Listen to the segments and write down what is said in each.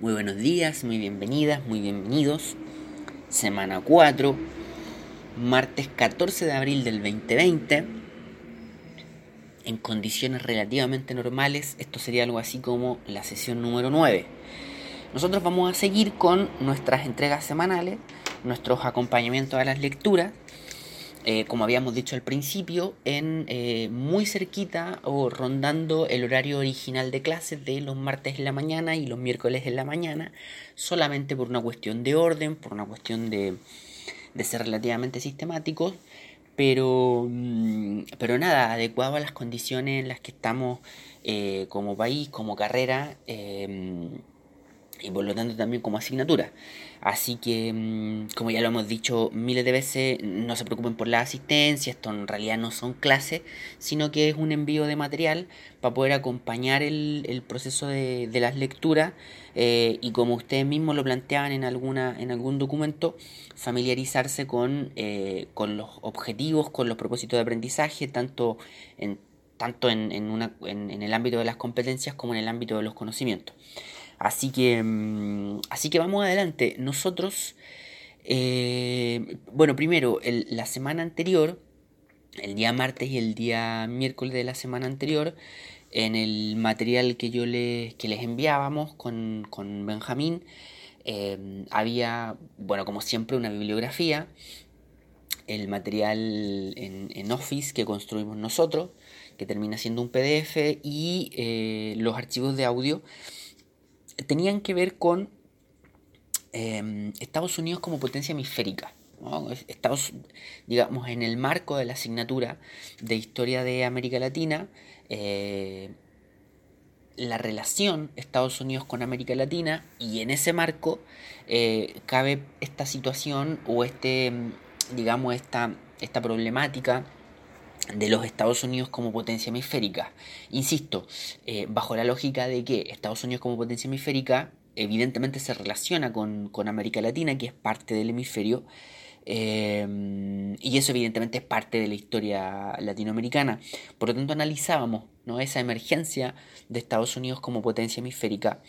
Muy buenos días, muy bienvenidas, muy bienvenidos. Semana 4, martes 14 de abril del 2020. En condiciones relativamente normales, esto sería algo así como la sesión número 9. Nosotros vamos a seguir con nuestras entregas semanales, nuestros acompañamientos a las lecturas eh, como habíamos dicho al principio, en eh, muy cerquita o rondando el horario original de clases de los martes en la mañana y los miércoles en la mañana, solamente por una cuestión de orden, por una cuestión de, ser relativamente sistemáticos, pero, mm, pero nada, adecuado a las condiciones en las que estamos eh, como país, como carrera y por lo tanto también como asignatura. Así que, mm, como ya lo hemos dicho miles de veces, no se preocupen por la asistencia, esto en realidad no son clases, sino que es un envío de material para poder acompañar el, proceso de, las lecturas eh, y como ustedes mismos lo planteaban en, alguna, en algún documento, familiarizarse con, eh, con los objetivos, con los propósitos de aprendizaje, tanto en tanto en, una, en el ámbito de las competencias como en el ámbito de los conocimientos. Así que, mm, así que vamos adelante. Nosotros, eh, bueno, primero, la semana anterior, el día martes y el día miércoles de la semana anterior, en el material que yo les, que les enviábamos con, con Benjamín, eh, había, bueno, como siempre, una bibliografía, el material en, Office que construimos nosotros, que termina siendo un PDF, y eh, los archivos de audio tenían que ver con em, Estados Unidos como potencia hemisférica. Estados, digamos, en el marco de la asignatura de historia de América Latina, eh, la relación Estados Unidos con América Latina y en ese marco eh, cabe esta situación o este, digamos, esta, esta problemática de los Estados Unidos como potencia hemisférica. Insisto, eh, bajo la lógica de que Estados Unidos como potencia hemisférica evidentemente se relaciona con, América Latina, que es parte del hemisferio, eh, y eso evidentemente es parte de la historia latinoamericana. Por lo tanto, analizábamos ¿no? esa emergencia de Estados Unidos como potencia hemisférica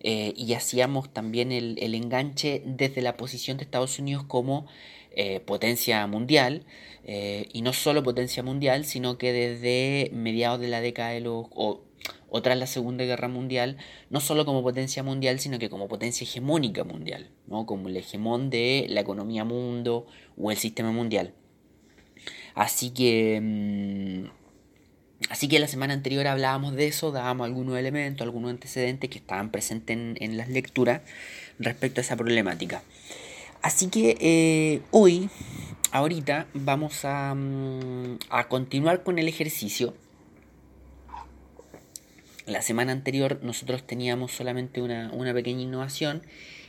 eh, y hacíamos también el, el, enganche desde la posición de Estados Unidos como eh, potencia mundial, eh, y no solo potencia mundial, sino que desde mediados de la década de los... O, tras la Segunda Guerra Mundial, no solo como potencia mundial, sino que como potencia hegemónica mundial, ¿no? como el hegemón de la economía mundo o el sistema mundial. Así que... Mm, así que la semana anterior hablábamos de eso, dábamos algunos elementos, algunos antecedentes que estaban presentes en, en las lecturas respecto a esa problemática. Así que eh, hoy, ahorita, vamos mm, a, continuar con el ejercicio. La semana anterior nosotros teníamos solamente una, pequeña innovación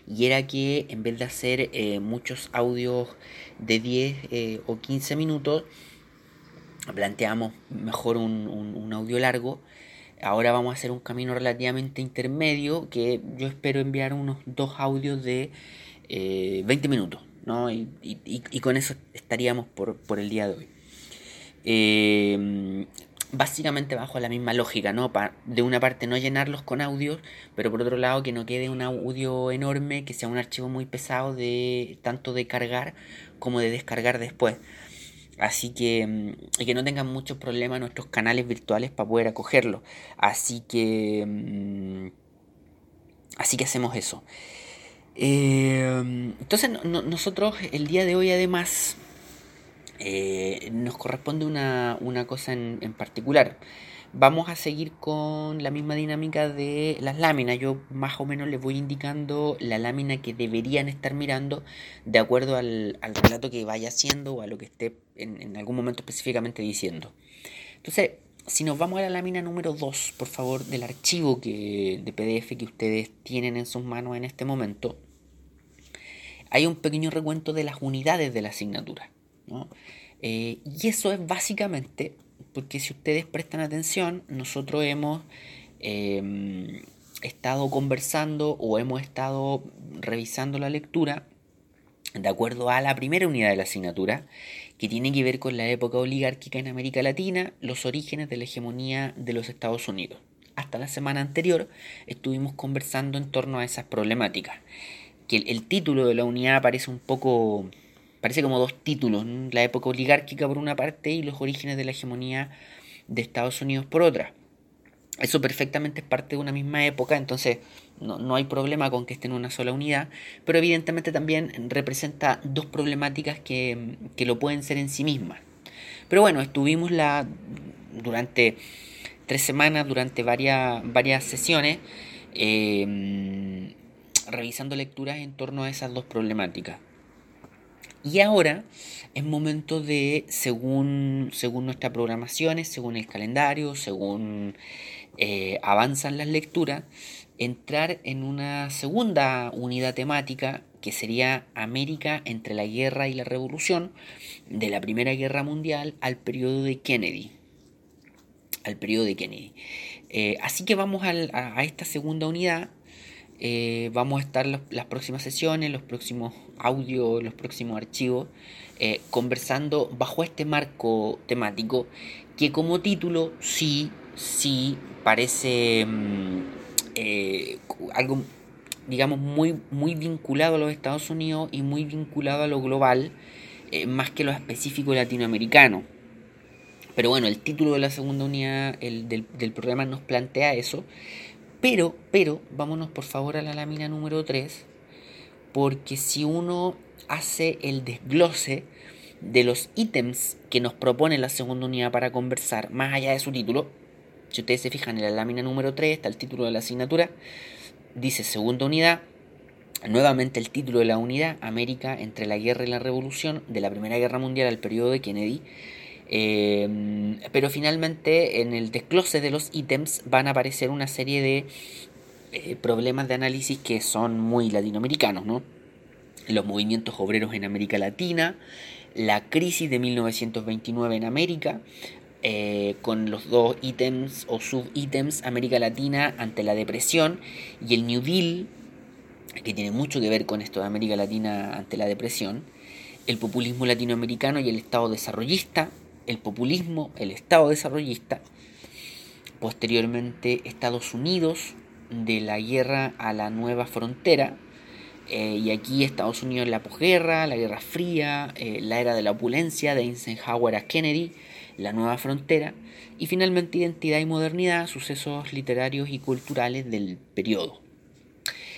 y era que en vez de hacer eh, muchos audios de 10 eh, o 15 minutos, planteamos mejor un, un, audio largo. Ahora vamos a hacer un camino relativamente intermedio que yo espero enviar unos dos audios de 20 eh, minutos, ¿no? Y, con eso estaríamos por, el día de hoy. Eh, básicamente bajo la misma lógica, ¿no? de una parte no llenarlos con audios, pero por otro lado que no quede un audio enorme, que sea un archivo muy pesado de tanto de cargar como de descargar después. Así que, mm, y que no tengan muchos problemas nuestros canales virtuales para poder acogerlo. Así que, mm, así que hacemos eso. Eh, entonces nosotros el día de hoy además eh, nos corresponde una, cosa en, particular. Vamos a seguir con la misma dinámica de las láminas. Yo más o menos les voy indicando la lámina que deberían estar mirando de acuerdo al, relato que vaya haciendo o a lo que esté en, algún momento específicamente diciendo. Entonces, si nos vamos a la lámina número 2, por favor, del archivo que, de PDF que ustedes tienen en sus manos en este momento, hay un pequeño recuento de las unidades de la asignatura. Eh, y eso es básicamente porque si ustedes prestan atención, nosotros hemos em, estado conversando o hemos estado revisando la lectura de acuerdo a la primera unidad de la asignatura, que tiene que ver con la época oligárquica en América Latina, los orígenes de la hegemonía de los Estados Unidos. hasta la semana anterior estuvimos conversando en torno a esas problemáticas. Que el, título de la unidad parece un poco, parece como dos títulos, la época oligárquica por una parte y los orígenes de la hegemonía de Estados Unidos por otra. Eso perfectamente es parte de una misma época, entonces no, hay problema con que esté en una sola unidad, pero evidentemente también representa dos problemáticas que, lo pueden ser en sí mismas. Pero bueno, estuvimos la, durante tres semanas, durante varias, varias sesiones, em, revisando lecturas en torno a esas dos problemáticas. Y ahora es momento de, según, según nuestras programaciones, según el calendario, según eh, avanzan las lecturas, entrar en una segunda unidad temática que sería América entre la guerra y la revolución, de la Primera Guerra Mundial al periodo de Kennedy. Al periodo de Kennedy. Eh, así que vamos a, esta segunda unidad. Eh, vamos a estar las próximas sesiones, los próximos audios, los próximos archivos, conversando bajo este marco temático que como título sí sí parece mm, eh, algo, digamos, muy, muy vinculado a los Estados Unidos y muy vinculado a lo global, eh, más que lo específico latinoamericano. Pero bueno, el título de la segunda unidad el, del, programa nos plantea eso. Pero, pero, vámonos por favor a la lámina número 3, porque si uno hace el desglose de los ítems que nos propone la segunda unidad para conversar, más allá de su título, si ustedes se fijan en la lámina número 3, está el título de la asignatura, dice segunda unidad, nuevamente el título de la unidad, América entre la guerra y la revolución, de la Primera Guerra Mundial al periodo de Kennedy. Eh, pero finalmente en el desglose de los ítems van a aparecer una serie de eh, problemas de análisis que son muy latinoamericanos, ¿no? Los movimientos obreros en América Latina, la crisis de 1929 en América, eh, con los dos ítems o subítems América Latina ante la depresión y el New Deal, que tiene mucho que ver con esto de América Latina ante la depresión, el populismo latinoamericano y el Estado desarrollista, el populismo, el Estado desarrollista, posteriormente Estados Unidos de la guerra a la nueva frontera, eh, y aquí Estados Unidos en la posguerra, la Guerra Fría, eh, la era de la opulencia de Eisenhower a Kennedy, la nueva frontera y finalmente identidad y modernidad, sucesos literarios y culturales del periodo.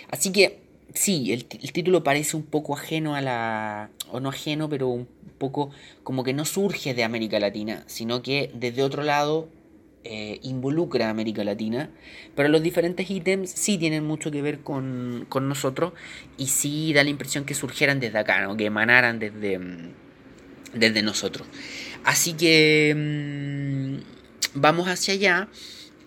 Así que sí, el, título parece un poco ajeno a la, o no ajeno, pero un poco como que no surge de América Latina, sino que desde otro lado eh, involucra a América Latina, pero los diferentes ítems sí tienen mucho que ver con, con, nosotros y sí da la impresión que surgieran desde acá, ¿no? que emanaran desde, desde nosotros. Así que mm, vamos hacia allá,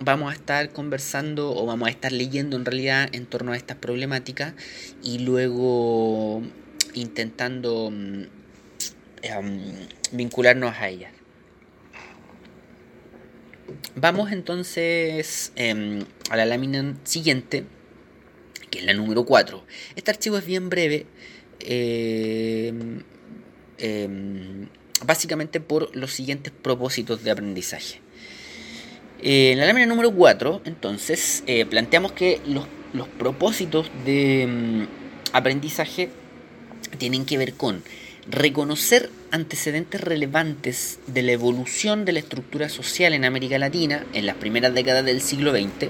vamos a estar conversando o vamos a estar leyendo en realidad en torno a estas problemáticas y luego intentando em, vincularnos a ellas. Vamos entonces em, a la lámina siguiente, que es la número 4. Este archivo es bien breve. Em, básicamente por los siguientes propósitos de aprendizaje. Eh, en la lámina número 4, entonces, eh, planteamos que los, propósitos de mm, aprendizaje tienen que ver con reconocer antecedentes relevantes de la evolución de la estructura social en América Latina en las primeras décadas del siglo XX,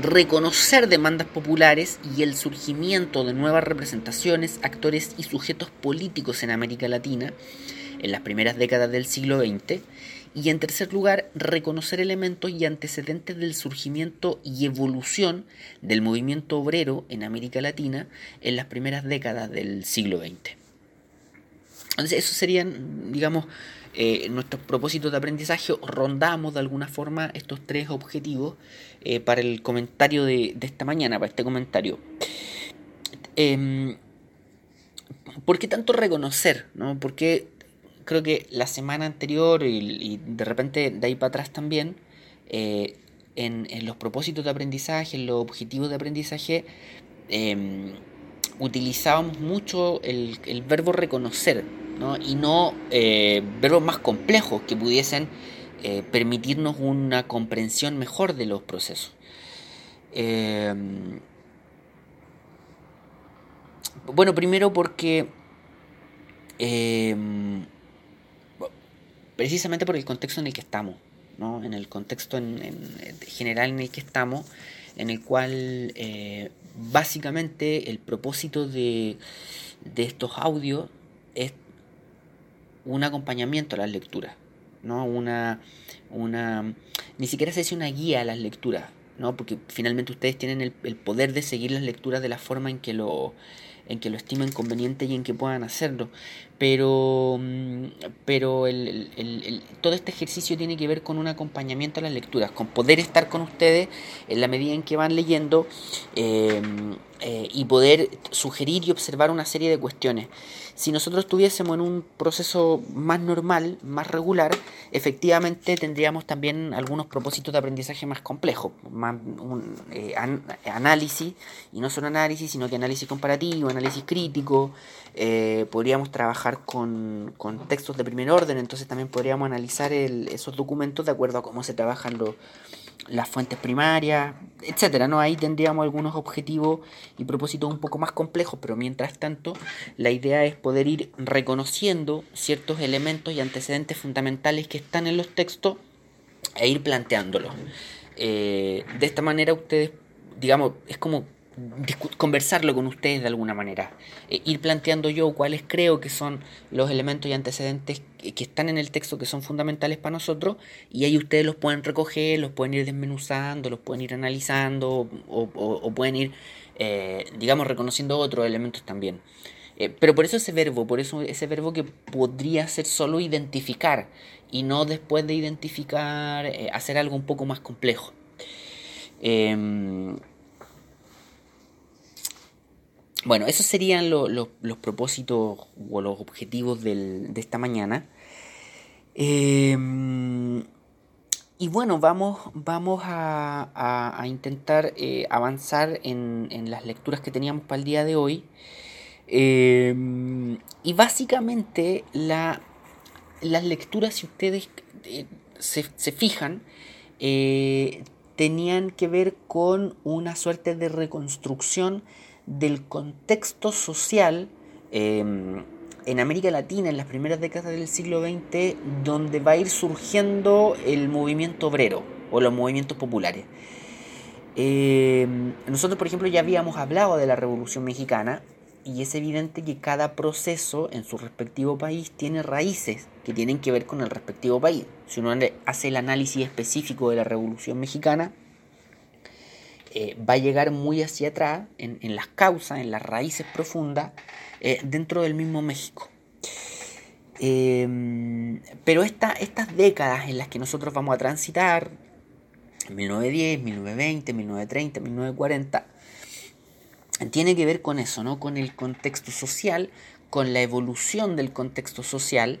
reconocer demandas populares y el surgimiento de nuevas representaciones, actores y sujetos políticos en América Latina, en las primeras décadas del siglo XX, y en tercer lugar, reconocer elementos y antecedentes del surgimiento y evolución del movimiento obrero en América Latina en las primeras décadas del siglo XX. Entonces, esos serían, digamos, eh, nuestros propósitos de aprendizaje. Rondamos de alguna forma estos tres objetivos eh, para el comentario de, esta mañana, para este comentario. Em, ¿Por qué tanto reconocer? ¿no? ¿Por qué creo que la semana anterior y, de repente de ahí para atrás también, eh, en, los propósitos de aprendizaje, en los objetivos de aprendizaje, em, utilizábamos mucho el, verbo reconocer, ¿no? y no eh, verbos más complejos que pudiesen eh, permitirnos una comprensión mejor de los procesos. Em, bueno, primero porque em, precisamente por el contexto en el que estamos, ¿no? en el contexto en, general en el que estamos, en el cual eh, básicamente el propósito de, de estos audios es un acompañamiento a las lecturas, ¿no? Una, una, ni siquiera se dice una guía a las lecturas, ¿no? Porque finalmente ustedes tienen el, el poder de seguir las lecturas de la forma en que lo, en que lo estimen conveniente y en que puedan hacerlo. Pero, mm, pero el, todo este ejercicio tiene que ver con un acompañamiento a las lecturas, con poder estar con ustedes en la medida en que van leyendo eh, eh, y poder sugerir y observar una serie de cuestiones. Si nosotros estuviésemos en un proceso más normal, más regular, efectivamente tendríamos también algunos propósitos de aprendizaje más complejos, más un, eh, análisis, y no solo análisis, sino que análisis comparativo, análisis crítico, eh, podríamos trabajar con, textos de primer orden, entonces también podríamos analizar esos documentos de acuerdo a cómo se trabajan las fuentes primarias, etcétera, ¿no? Ahí tendríamos algunos objetivos y propósitos un poco más complejos, pero mientras tanto, la idea es poder ir reconociendo ciertos elementos y antecedentes fundamentales que están en los textos e ir planteándolos. Eh, de esta manera ustedes, digamos, es como conversarlo con ustedes de alguna manera, eh, ir planteando yo cuáles creo que son los elementos y antecedentes que, están en el texto que son fundamentales para nosotros y ahí ustedes los pueden recoger, los pueden ir desmenuzando, los pueden ir analizando o, pueden ir, eh, digamos, reconociendo otros elementos también. Eh, pero por eso ese verbo, por eso ese verbo que podría ser solo identificar y no después de identificar hacer algo un poco más complejo. Bueno, esos serían los propósitos o los objetivos de esta mañana. Em, y bueno, vamos, vamos a, intentar eh, avanzar en, las lecturas que teníamos para el día de hoy. Em, y básicamente la, las lecturas, si ustedes eh, se, se, fijan, eh, tenían que ver con una suerte de reconstrucción del contexto social em, en América Latina en las primeras décadas del siglo XX, donde va a ir surgiendo el movimiento obrero o los movimientos populares. Em, nosotros, por ejemplo, ya habíamos hablado de la Revolución Mexicana y es evidente que cada proceso en su respectivo país tiene raíces que tienen que ver con el respectivo país. Si uno hace el análisis específico de la Revolución Mexicana, eh, va a llegar muy hacia atrás, en, las causas, en las raíces profundas, eh, dentro del mismo México. Em, pero estas décadas en las que nosotros vamos a transitar, 1910, 1920, 1930, 1940, tiene que ver con eso, ¿no? con el contexto social, con la evolución del contexto social,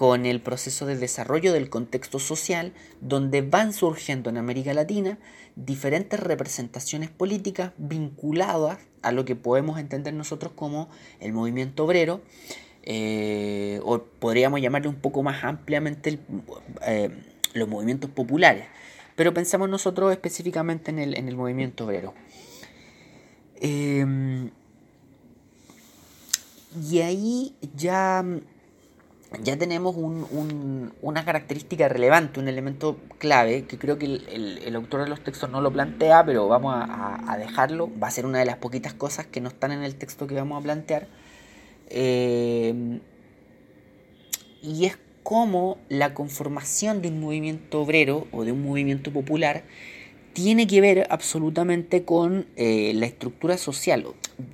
con el proceso de desarrollo del contexto social, donde van surgiendo en América Latina diferentes representaciones políticas vinculadas a lo que podemos entender nosotros como el movimiento obrero, eh, o podríamos llamarle un poco más ampliamente eh, los movimientos populares, pero pensamos nosotros específicamente en el, en el movimiento obrero. Eh, y ahí ya ya tenemos una característica relevante, un elemento clave, que creo que el, autor de los textos no lo plantea, pero vamos a, dejarlo. Va a ser una de las poquitas cosas que no están en el texto que vamos a plantear. Eh, y es cómo la conformación de un movimiento obrero o de un movimiento popular tiene que ver absolutamente con eh, la estructura social,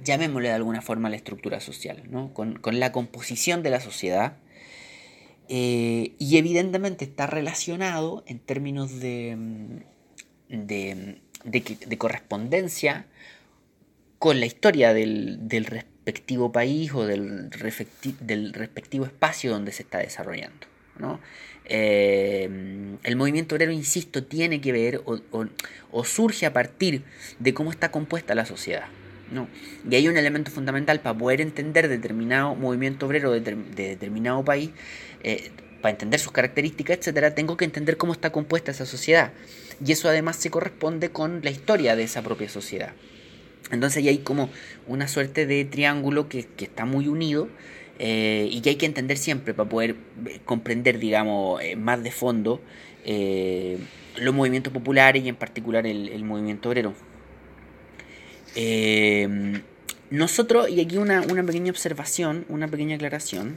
llamémosle de alguna forma la estructura social, ¿no? con, con la composición de la sociedad eh, y evidentemente está relacionado en términos de, mm, de, de, correspondencia con la historia del, del respectivo país o del, del, respectivo espacio donde se está desarrollando. ¿no? Eh, el movimiento obrero, insisto, tiene que ver o, surge a partir de cómo está compuesta la sociedad. ¿no? Y hay un elemento fundamental para poder entender determinado movimiento obrero de determinado país, eh, para entender sus características, etcétera, tengo que entender cómo está compuesta esa sociedad. Y eso además se corresponde con la historia de esa propia sociedad. Entonces ahí hay como una suerte de triángulo que, está muy unido eh, y que hay que entender siempre para poder eh, comprender, digamos, más de fondo los movimientos populares y en particular el, movimiento obrero. nosotros, y aquí una, una, pequeña observación, una pequeña aclaración,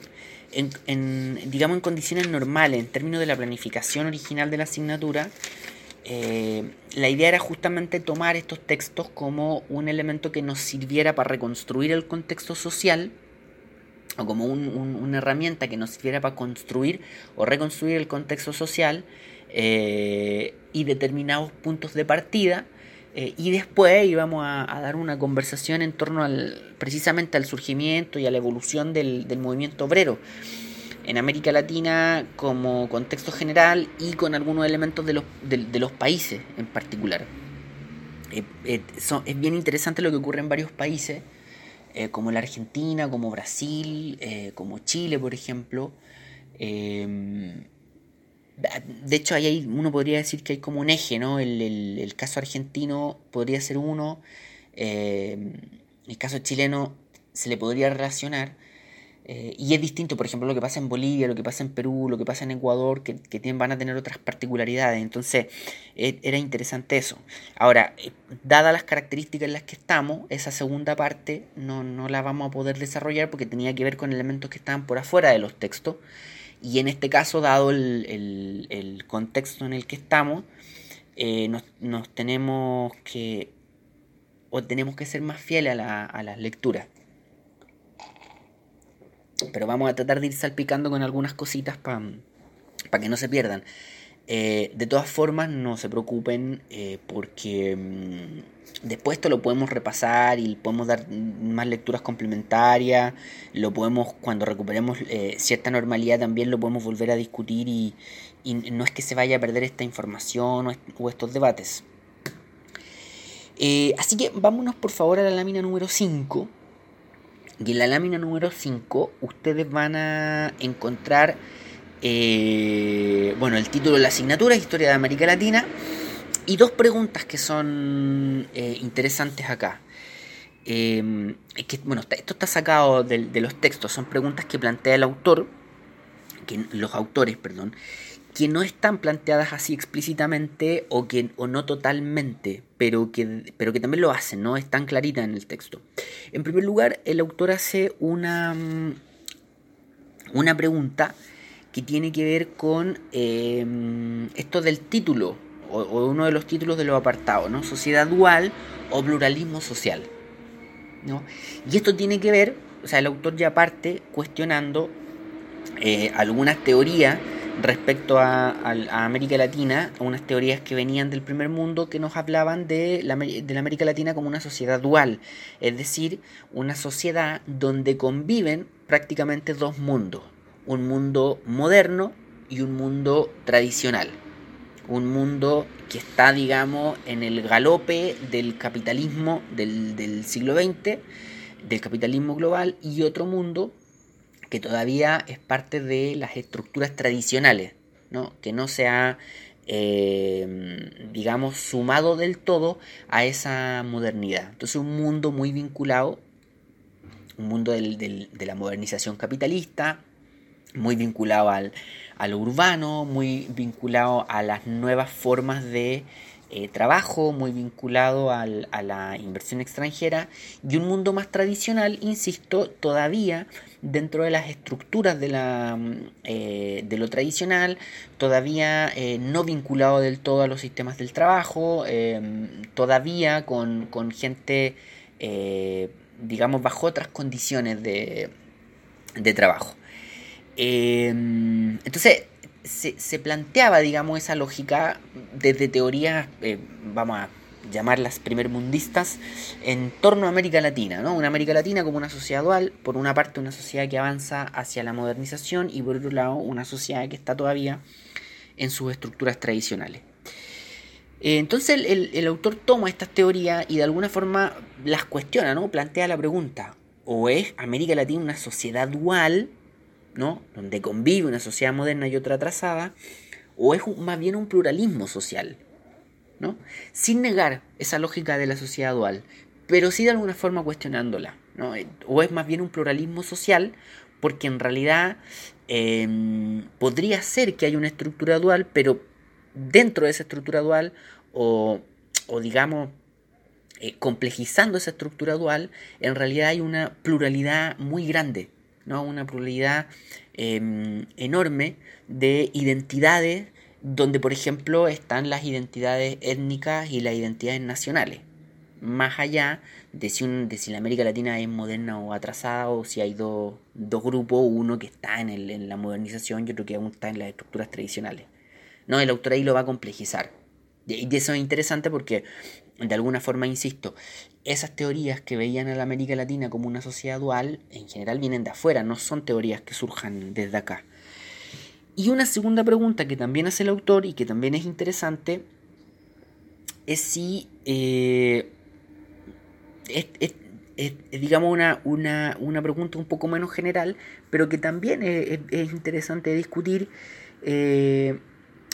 en, digamos en condiciones normales, en términos de la planificación original de la asignatura, eh, la idea era justamente tomar estos textos como un elemento que nos sirviera para reconstruir el contexto social o como una herramienta que nos sirviera para construir o reconstruir el contexto social eh, y determinados puntos de partida eh, y después íbamos a, dar una conversación en torno al precisamente al surgimiento y a la evolución del movimiento obrero en América Latina como contexto general y con algunos elementos de los, de, los países en particular. Eh, eh, es bien interesante lo que ocurre en varios países, como la Argentina, como Brasil, como Chile, por ejemplo. De hecho, ahí hay, uno podría decir que hay como un eje, ¿no? El, el caso argentino podría ser uno, el caso chileno se le podría relacionar eh, y es distinto, por ejemplo, lo que pasa en Bolivia, lo que pasa en Perú, lo que pasa en Ecuador, que, tienen, van a tener otras particularidades. Entonces, e, era interesante eso. Ahora, eh, dadas las características en las que estamos, esa segunda parte no, no la vamos a poder desarrollar porque tenía que ver con elementos que estaban por afuera de los textos. Y en este caso, dado el, el, contexto en el que estamos, eh, nos, nos, tenemos que o tenemos que ser más fieles a, la, a las lecturas. Pero vamos a tratar de ir salpicando con algunas cositas para que no se pierdan. Eh, de todas formas, no se preocupen eh, porque mm, después esto lo podemos repasar y podemos dar más lecturas complementarias. Lo podemos, cuando recuperemos eh, cierta normalidad, también lo podemos volver a discutir y, no es que se vaya a perder esta información o, estos debates. así que vámonos por favor a la lámina número 5 y en la lámina número 5 ustedes van a encontrar, eh, bueno, el título de la asignatura, Historia de América Latina, y dos preguntas que son eh, interesantes acá. Eh, que, bueno, esto está sacado de, los textos, son preguntas que plantea el autor, que, los autores, perdón, que no están planteadas así explícitamente o que o no totalmente, pero que, pero que también lo hacen, ¿no? Están claritas en el texto. En primer lugar, el autor hace una, una pregunta que tiene que ver con em, esto del título, o, uno de los títulos de los apartados, ¿no? Sociedad dual o pluralismo social. ¿no? Y esto tiene que ver, o sea, el autor ya parte cuestionando eh, algunas teorías respecto a, América Latina, unas teorías que venían del primer mundo que nos hablaban de la, de la América Latina como una sociedad dual, es decir, una sociedad donde conviven prácticamente dos mundos, un mundo moderno y un mundo tradicional, un mundo que está, digamos, en el galope del capitalismo del, del siglo XX, del capitalismo global, y otro mundo que todavía es parte de las estructuras tradicionales, ¿no? que no se ha, eh, digamos, sumado del todo a esa modernidad. Entonces un mundo muy vinculado, un mundo de la modernización capitalista, muy vinculado al, a lo urbano, muy vinculado a las nuevas formas de eh, trabajo, muy vinculado a la inversión extranjera y un mundo más tradicional, insisto, todavía dentro de las estructuras de, la, mm, eh, de lo tradicional, todavía eh, no vinculado del todo a los sistemas del trabajo, todavía con, con gente, digamos, bajo otras condiciones de, de trabajo. Entonces, se, planteaba, digamos, esa lógica desde teorías, eh, vamos a llamarlas primermundistas, en torno a América Latina, ¿no? Una América Latina como una sociedad dual, por una parte una sociedad que avanza hacia la modernización y por otro lado una sociedad que está todavía en sus estructuras tradicionales. Eh, entonces el, el, autor toma estas teorías y de alguna forma las cuestiona, ¿no? Plantea la pregunta, ¿o es América Latina una sociedad dual ¿no? Donde convive una sociedad moderna y otra atrasada, o es más bien un pluralismo social, ¿no? Sin negar esa lógica de la sociedad dual, pero sí de alguna forma cuestionándola, ¿no? O es más bien un pluralismo social, porque en realidad em, podría ser que haya una estructura dual, pero dentro de esa estructura dual, o, o digamos, eh, complejizando esa estructura dual, en realidad hay una pluralidad muy grande, ¿no? una pluralidad em, enorme de identidades, donde por ejemplo están las identidades étnicas y las identidades nacionales, más allá de si, un, de si la América Latina es moderna o atrasada, o si hay dos, grupos, uno que está en, el, en la modernización y otro que aún está en las estructuras tradicionales. No, el autor ahí lo va a complejizar. Y eso es interesante porque de alguna forma, insisto, esas teorías que veían a la América Latina como una sociedad dual, en general vienen de afuera, no son teorías que surjan desde acá. Y una segunda pregunta que también hace el autor y que también es interesante es si eh, es, digamos una, una, pregunta un poco menos general, pero que también es, interesante discutir. Eh,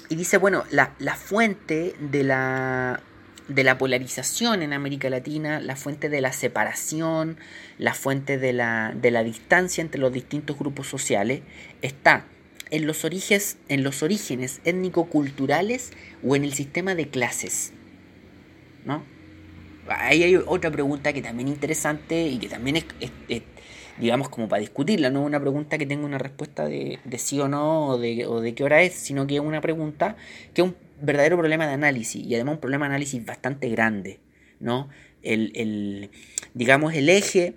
y dice, bueno, la, la fuente de la, de la polarización en América Latina, la fuente de la separación, la fuente de la, de la distancia entre los distintos grupos sociales, está en los, orígenes, en los orígenes étnico-culturales o en el sistema de clases. ¿No? Ahí hay otra pregunta que también es interesante y que también es, digamos, como para discutirla, no es una pregunta que tenga una respuesta de, de sí o no o de, o de qué hora es, sino que es una pregunta que es un verdadero problema de análisis y además un problema de análisis bastante grande, ¿no? El, digamos, el eje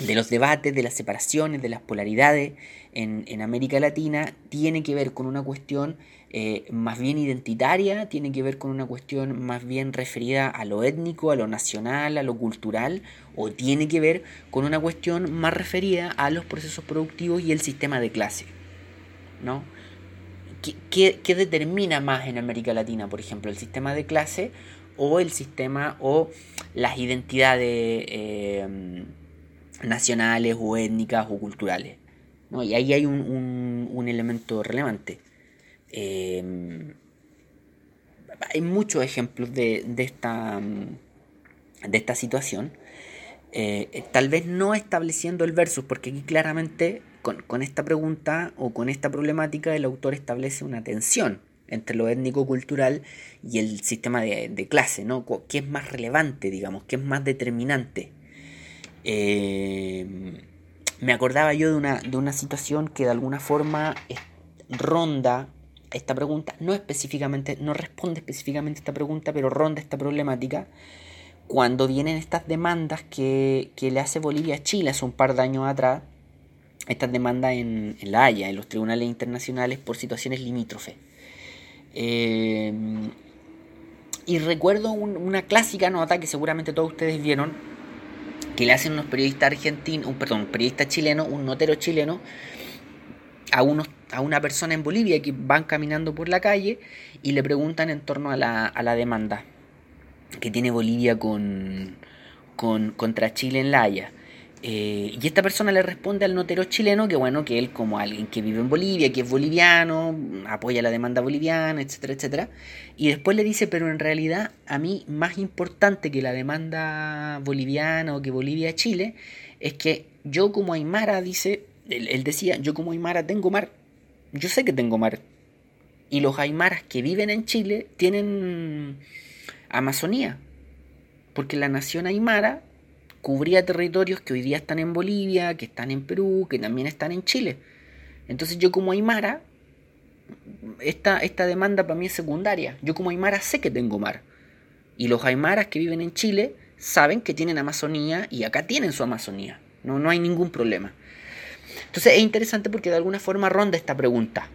de los debates, de las separaciones, de las polaridades en, América Latina tiene que ver con una cuestión eh, más bien identitaria, tiene que ver con una cuestión más bien referida a lo étnico, a lo nacional, a lo cultural, o tiene que ver con una cuestión más referida a los procesos productivos y el sistema de clase, ¿no? ¿Qué, determina más en América Latina, por ejemplo, el sistema de clase o el sistema o las identidades eh, nacionales o étnicas o culturales? Y ahí hay un, elemento relevante. Eh, hay muchos ejemplos de, esta, de esta situación. Eh, tal vez no estableciendo el versus, porque aquí claramente con, esta pregunta o con esta problemática el autor establece una tensión entre lo étnico-cultural y el sistema de, clase, ¿no? ¿Qué es más relevante, digamos? ¿Qué es más determinante? Eh, me acordaba yo de una, de una situación que de alguna forma ronda esta pregunta, no específicamente, no responde específicamente a esta pregunta, pero ronda esta problemática cuando vienen estas demandas que, que le hace Bolivia a Chile hace un par de años atrás estas demandas en, La Haya, en los tribunales internacionales por situaciones limítrofes. Eh, y recuerdo una clásica nota que seguramente todos ustedes vieron, que le hacen unos periodistas argentinos, un, perdón, periodista chileno, un notero chileno, a, unos, a una persona en Bolivia que van caminando por la calle y le preguntan en torno a la, a la demanda que tiene Bolivia con, con, contra Chile en La Haya. Eh, y esta persona le responde al notero chileno que bueno, que él como alguien que vive en Bolivia, que es boliviano, apoya la demanda boliviana, etcétera, etcétera. Y después le dice, pero en realidad a mí más importante que la demanda boliviana o que Bolivia-Chile es que yo como Aymara, dice, él, él, decía, yo como Aymara tengo mar, yo sé que tengo mar. Y los Aymaras que viven en Chile tienen Amazonía, porque la nación Aymara cubría territorios que hoy día están en Bolivia, que están en Perú, que también están en Chile. Entonces yo como Aymara, esta, esta demanda para mí es secundaria. Yo como Aymara sé que tengo mar. Y los Aymaras que viven en Chile saben que tienen Amazonía y acá tienen su Amazonía. No, no hay ningún problema. Entonces es interesante porque de alguna forma ronda esta pregunta.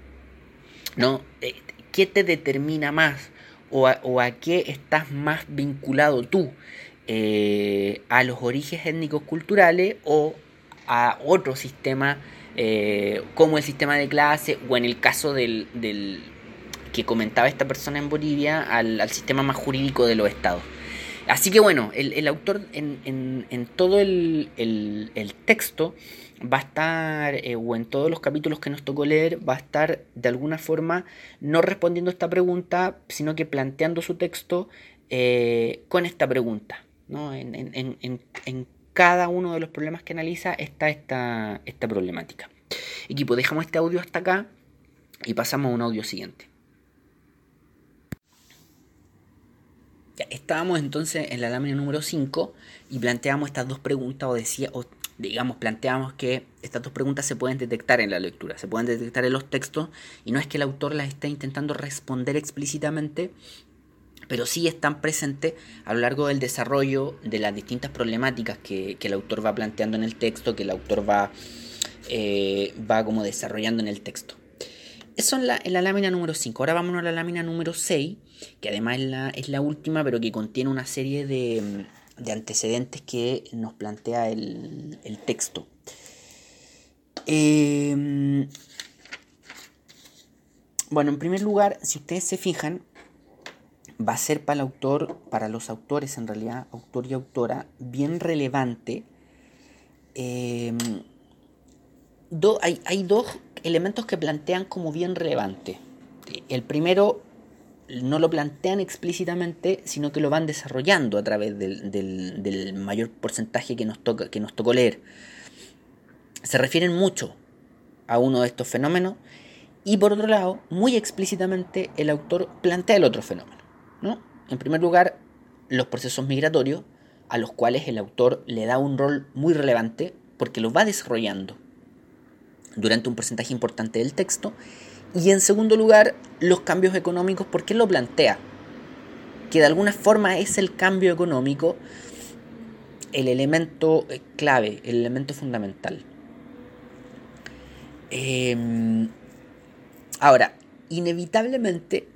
¿no? Eh, ¿Qué te determina más? ¿O o a qué estás más vinculado tú? Eh, a los orígenes étnicos culturales o a otro sistema eh, como el sistema de clase o en el caso del, que comentaba esta persona en Bolivia al, sistema más jurídico de los estados. Así que bueno, el, autor en, todo el, texto va a estar, eh, o en todos los capítulos que nos tocó leer, va a estar de alguna forma no respondiendo esta pregunta, sino que planteando su texto con esta pregunta. ¿No? En, cada uno de los problemas que analiza está esta, problemática. Equipo, dejamos este audio hasta acá y pasamos a un audio siguiente. estábamos entonces en la lámina número 5 y planteamos estas dos preguntas, o decía, o digamos, planteamos que estas dos preguntas se pueden detectar en la lectura, se pueden detectar en los textos, y no es que el autor las esté intentando responder explícitamente, pero sí están presentes a lo largo del desarrollo de las distintas problemáticas que, el autor va planteando en el texto, que el autor va, eh, va como desarrollando en el texto. Eso en la, en la lámina número 5. Ahora vámonos a la lámina número 6, que además es la, es la última, pero que contiene una serie de, de antecedentes que nos plantea el, el texto. Em, bueno, en primer lugar, si ustedes se fijan, va a ser para el autor, para los autores en realidad, autor y autora, bien relevante. Em, hay, dos elementos que plantean como bien relevante. El primero no lo plantean explícitamente, sino que lo van desarrollando a través del, mayor porcentaje que nos, toca, que nos tocó leer. Se refieren mucho a uno de estos fenómenos y por otro lado, muy explícitamente el autor plantea el otro fenómeno. ¿No? En primer lugar, los procesos migratorios, a los cuales el autor le da un rol muy relevante porque lo va desarrollando durante un porcentaje importante del texto. Y en segundo lugar, los cambios económicos, porque lo plantea. Que de alguna forma es el cambio económico el elemento clave, el elemento fundamental. Em, ahora, inevitablemente,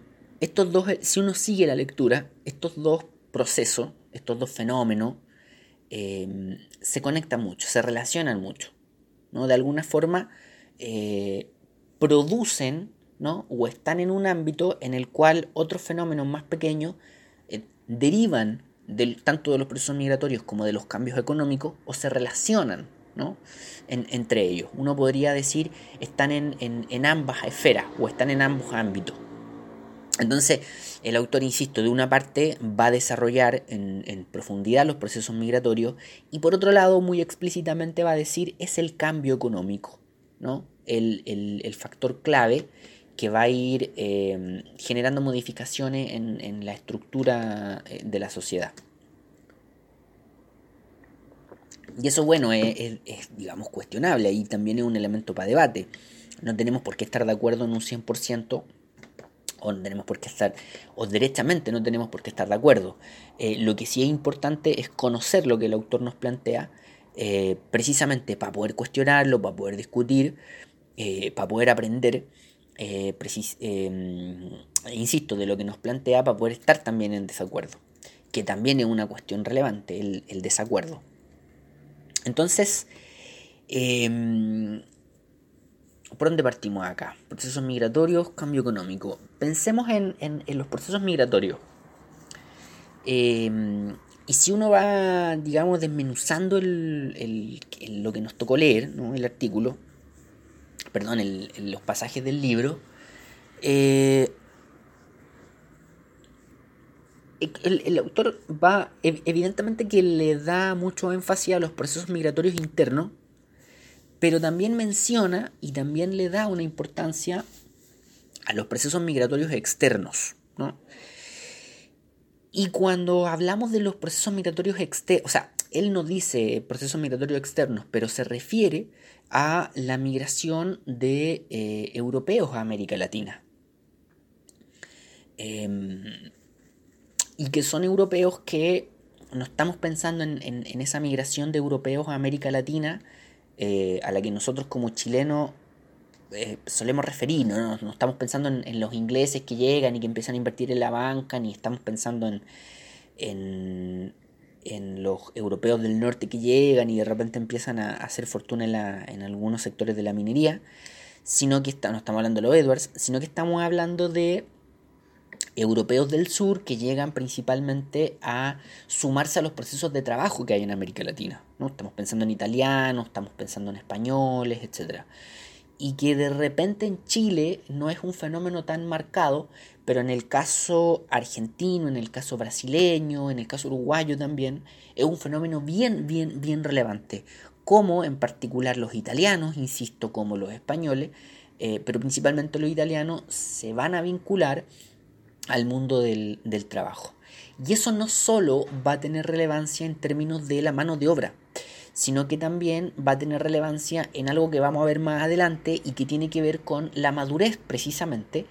estos dos, si uno sigue la lectura, estos dos procesos, estos dos fenómenos, em, se conectan mucho, se relacionan mucho. ¿no? De alguna forma, eh, producen ¿no? o están en un ámbito en el cual otros fenómenos más pequeños eh, derivan del, tanto de los procesos migratorios como de los cambios económicos o se relacionan ¿no? entre ellos. Uno podría decir están en, ambas esferas o están en ambos ámbitos. Entonces, el autor, insisto, de una parte va a desarrollar en, profundidad los procesos migratorios y por otro lado, muy explícitamente va a decir es el cambio económico. ¿no? el, factor clave que va a ir eh, generando modificaciones en, la estructura eh, de la sociedad. Y eso, bueno, es, digamos, cuestionable y también es un elemento para debate. No tenemos por qué estar de acuerdo en un 100%, o no tenemos por qué estar, o derechamente no tenemos por qué estar de acuerdo. Eh, lo que sí es importante es conocer lo que el autor nos plantea eh, precisamente para poder cuestionarlo, para poder discutir, eh, para poder aprender, insisto, de lo que nos plantea, para poder estar también en desacuerdo, que también es una cuestión relevante, el, desacuerdo. Entonces, em, ¿por dónde partimos acá? Procesos migratorios, cambio económico. Pensemos en, los procesos migratorios. Em, y si uno va, digamos, desmenuzando lo que nos tocó leer, el artículo, perdón, los pasajes del libro, eh, el, autor va, evidentemente que le da mucho énfasis a los procesos migratorios internos, pero también menciona y también le da una importancia a los procesos migratorios externos, ¿no? Y cuando hablamos de los procesos migratorios externos, o sea, él no dice procesos migratorios externos, pero se refiere a la migración de eh, europeos a América Latina. Em, y que son europeos que no estamos pensando en, esa migración de europeos a América Latina, eh, a la que nosotros como chilenos eh, solemos referir, ¿no? No, estamos pensando en, los ingleses que llegan y que empiezan a invertir en la banca, ni estamos pensando en, en, en los europeos del norte que llegan y de repente empiezan a, hacer fortuna en, algunos sectores de la minería, sino que no estamos hablando de los Edwards, sino que estamos hablando de europeos del sur que llegan principalmente a sumarse a los procesos de trabajo que hay en América Latina. ¿no? Estamos pensando en italianos, estamos pensando en españoles, etc. Y que de repente en Chile no es un fenómeno tan marcado, pero en el caso argentino, en el caso brasileño, en el caso uruguayo también, es un fenómeno bien, bien, bien relevante. Como en particular los italianos, insisto, como los españoles, eh, pero principalmente los italianos, se van a vincular al mundo del, trabajo. Y eso no solo va a tener relevancia en términos de la mano de obra, sino que también va a tener relevancia en algo que vamos a ver más adelante y que tiene que ver con la madurez precisamente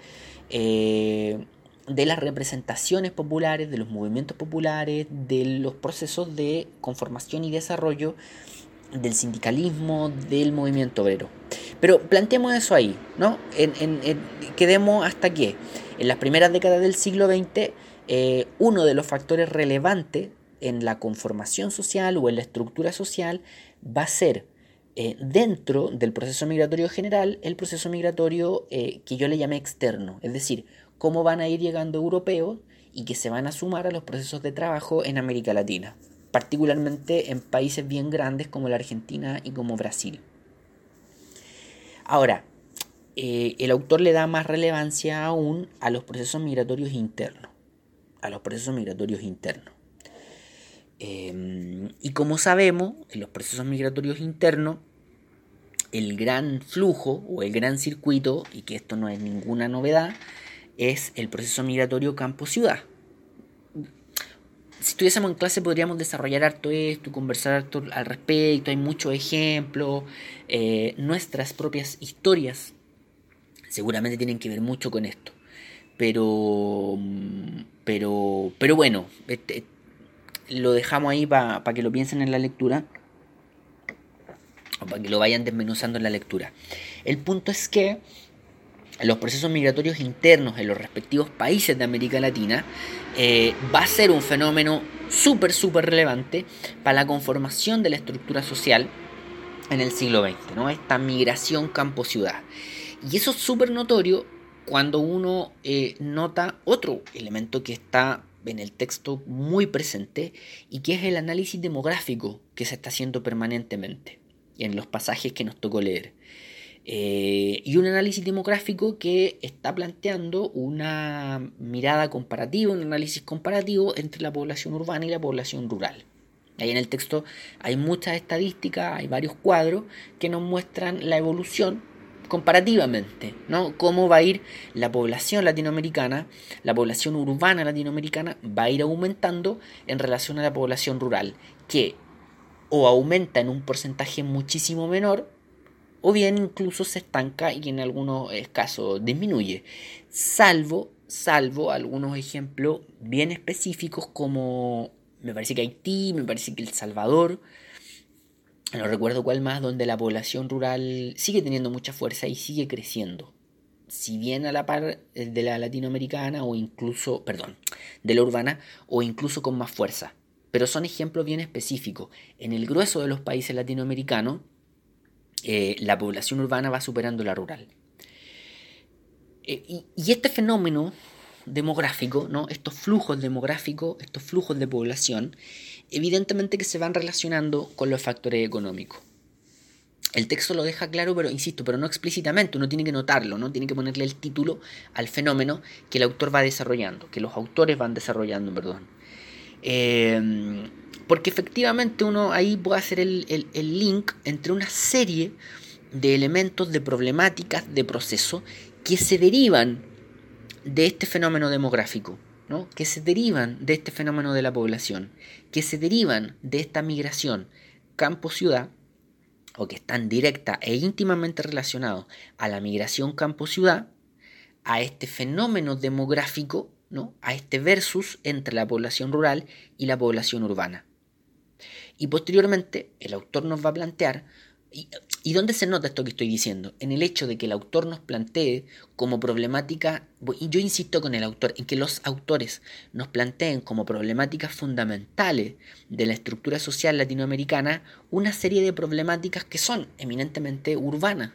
eh, de las representaciones populares, de los movimientos populares, de los procesos de conformación y desarrollo del sindicalismo, del movimiento obrero. Pero planteemos eso ahí, ¿no? quedemos hasta que en las primeras décadas del siglo XX, eh, uno de los factores relevantes en la conformación social o en la estructura social va a ser eh, dentro del proceso migratorio general el proceso migratorio eh, que yo le llamé externo, es decir, cómo van a ir llegando europeos y que se van a sumar a los procesos de trabajo en América Latina particularmente en países bien grandes como la Argentina y como Brasil. Ahora, eh, el autor le da más relevancia aún a los procesos migratorios internos, a los procesos migratorios internos. Em, y como sabemos, en los procesos migratorios internos, el gran flujo o el gran circuito, y que esto no es ninguna novedad, es el proceso migratorio campo-ciudad si estuviésemos en clase podríamos desarrollar harto esto, conversar harto al respecto, hay muchos ejemplos, eh, nuestras propias historias seguramente tienen que ver mucho con esto. Pero, pero, pero bueno, este, lo dejamos ahí para que lo piensen en la lectura, o para que lo vayan desmenuzando en la lectura. El punto es que los procesos migratorios internos en los respectivos países de América Latina eh, va a ser un fenómeno súper, súper relevante para la conformación de la estructura social en el siglo XX, ¿no? Esta migración campo-ciudad. Y eso es súper notorio cuando uno eh, nota otro elemento que está en el texto muy presente y que es el análisis demográfico que se está haciendo permanentemente en los pasajes que nos tocó leer. Eh, y un análisis demográfico que está planteando una mirada comparativa, un análisis comparativo entre la población urbana y la población rural. Ahí en el texto hay muchas estadísticas, hay varios cuadros que nos muestran la evolución comparativamente, ¿no? Cómo va a ir la población latinoamericana, la población urbana latinoamericana va a ir aumentando en relación a la población rural, que o aumenta en un porcentaje muchísimo menor, o bien incluso se estanca y en algunos casos disminuye, salvo, salvo algunos ejemplos bien específicos como me parece que Haití, me parece que El Salvador, no recuerdo cuál más, donde la población rural sigue teniendo mucha fuerza y sigue creciendo. Si bien a la par de la latinoamericana o incluso, perdón, de la urbana o incluso con más fuerza. Pero son ejemplos bien específicos. En el grueso de los países latinoamericanos, eh, la población urbana va superando la rural. Eh, y, este fenómeno demográfico, ¿no? estos flujos demográficos, estos flujos de población, evidentemente que se van relacionando con los factores económicos. El texto lo deja claro, pero insisto, pero no explícitamente, uno tiene que notarlo, ¿no? Tiene que ponerle el título al fenómeno que el autor va desarrollando, que los autores van desarrollando, perdón. Eh, porque efectivamente uno ahí puede hacer el, link entre una serie de elementos, de problemáticas, de procesos que se derivan de este fenómeno demográfico, que se derivan de este fenómeno de la población, que se derivan de esta migración campo-ciudad, o que están directa e íntimamente relacionados a la migración campo-ciudad, a este fenómeno demográfico, ¿no? a este versus entre la población rural y la población urbana. Y posteriormente el autor nos va a plantear, y, dónde se nota esto que estoy diciendo? En el hecho de que el autor nos plantee como problemática, y yo insisto con el autor, en que los autores nos planteen como problemáticas fundamentales de la estructura social latinoamericana una serie de problemáticas que son eminentemente urbanas.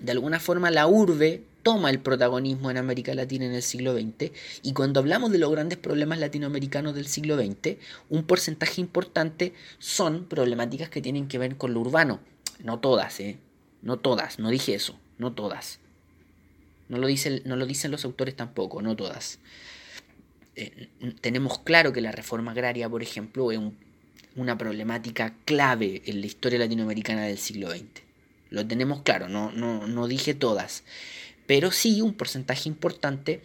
De alguna forma la urbe toma el protagonismo en América Latina en el siglo XX y cuando hablamos de los grandes problemas latinoamericanos del siglo XX, un porcentaje importante son problemáticas que tienen que ver con lo urbano. No todas, ¿eh? No todas, no dije eso, no todas. No lo, no lo dicen los autores tampoco, no todas. Eh, tenemos claro que la reforma agraria, por ejemplo, es una problemática clave en la historia latinoamericana del siglo XX. Lo tenemos claro, no, no, no dije todas pero sí un porcentaje importante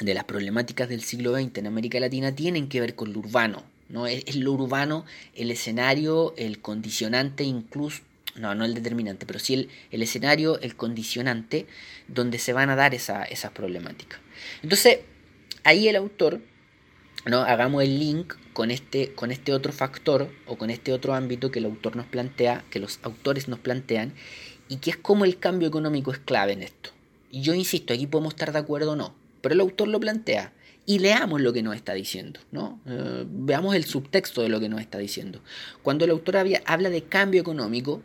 de las problemáticas del siglo XX en América Latina tienen que ver con lo urbano. ¿no? Es, lo urbano el escenario, el condicionante, incluso, no, no el determinante, pero sí el, el escenario, el condicionante donde se van a dar esa, esas problemáticas. Entonces, ahí el autor, ¿no? hagamos el link con este, con este otro factor o con este otro ámbito que el autor nos plantea, que los autores nos plantean, y que es como el cambio económico es clave en esto. Y yo insisto, aquí podemos estar de acuerdo o no, pero el autor lo plantea. Y leamos lo que nos está diciendo, ¿no? Eh, veamos el subtexto de lo que nos está diciendo. Cuando el autor habla de cambio económico,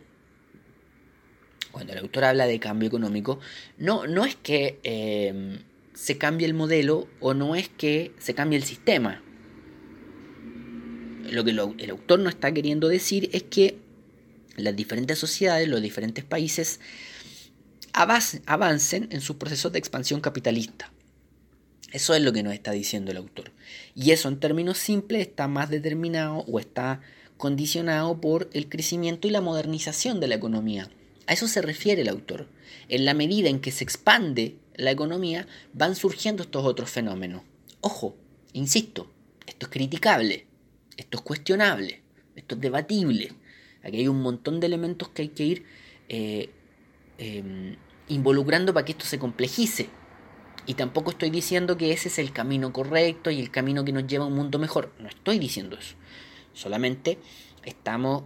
cuando el autor habla de cambio económico, no, no es que em, se cambie el modelo o no es que se cambie el sistema. Lo que el autor no está queriendo decir es que las diferentes sociedades, los diferentes países, avancen en sus procesos de expansión capitalista. Eso es lo que nos está diciendo el autor. Y eso en términos simples está más determinado o está condicionado por el crecimiento y la modernización de la economía. A eso se refiere el autor. En la medida en que se expande la economía, van surgiendo estos otros fenómenos. Ojo, insisto, esto es criticable, esto es cuestionable, esto es debatible. Aquí hay un montón de elementos que hay que ir eh, em, involucrando para que esto se complejice. Y tampoco estoy diciendo que ese es el camino correcto y el camino que nos lleva a un mundo mejor. No estoy diciendo eso. Solamente estamos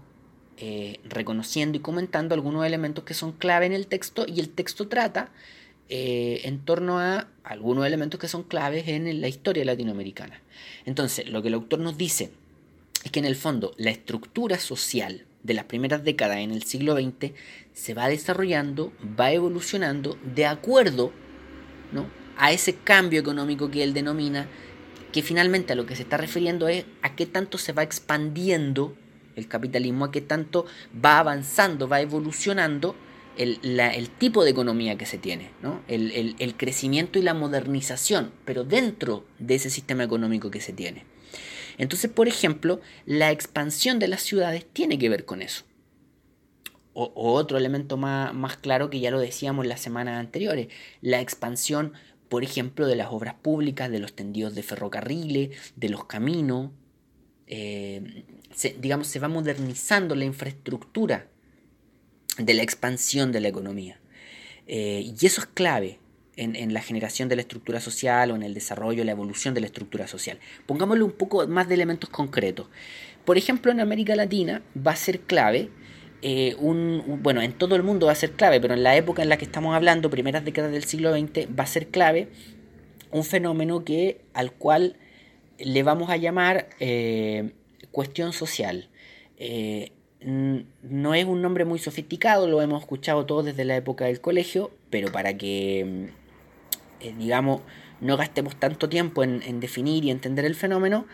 eh, reconociendo y comentando algunos elementos que son clave en el texto y el texto trata eh, en torno a algunos elementos que son claves en la historia latinoamericana. Entonces, lo que el autor nos dice es que en el fondo la estructura social de las primeras décadas en el siglo XX se va desarrollando, va evolucionando de acuerdo ¿no? a ese cambio económico que él denomina, que finalmente a lo que se está refiriendo es a qué tanto se va expandiendo el capitalismo, a qué tanto va avanzando, va evolucionando el, tipo de economía que se tiene, ¿no? el, el crecimiento y la modernización, pero dentro de ese sistema económico que se tiene. Entonces, por ejemplo, la expansión de las ciudades tiene que ver con eso. O, otro elemento más, más, claro que ya lo decíamos las semanas anteriores, la expansión, por ejemplo, de las obras públicas, de los tendidos de ferrocarriles, de los caminos. Eh, digamos, se va modernizando la infraestructura de la expansión de la economía. Eh, y eso es clave en, la generación de la estructura social o en el desarrollo, la evolución de la estructura social. Pongámosle un poco más de elementos concretos. Por ejemplo, en América Latina va a ser clave, eh, un, bueno, en todo el mundo va a ser clave, pero en la época en la que estamos hablando, primeras décadas del siglo XX, va a ser clave un fenómeno que, al cual le vamos a llamar eh, cuestión social. Eh, no es un nombre muy sofisticado, lo hemos escuchado todos desde la época del colegio, pero para que eh, digamos, no gastemos tanto tiempo en, definir y entender el fenómeno,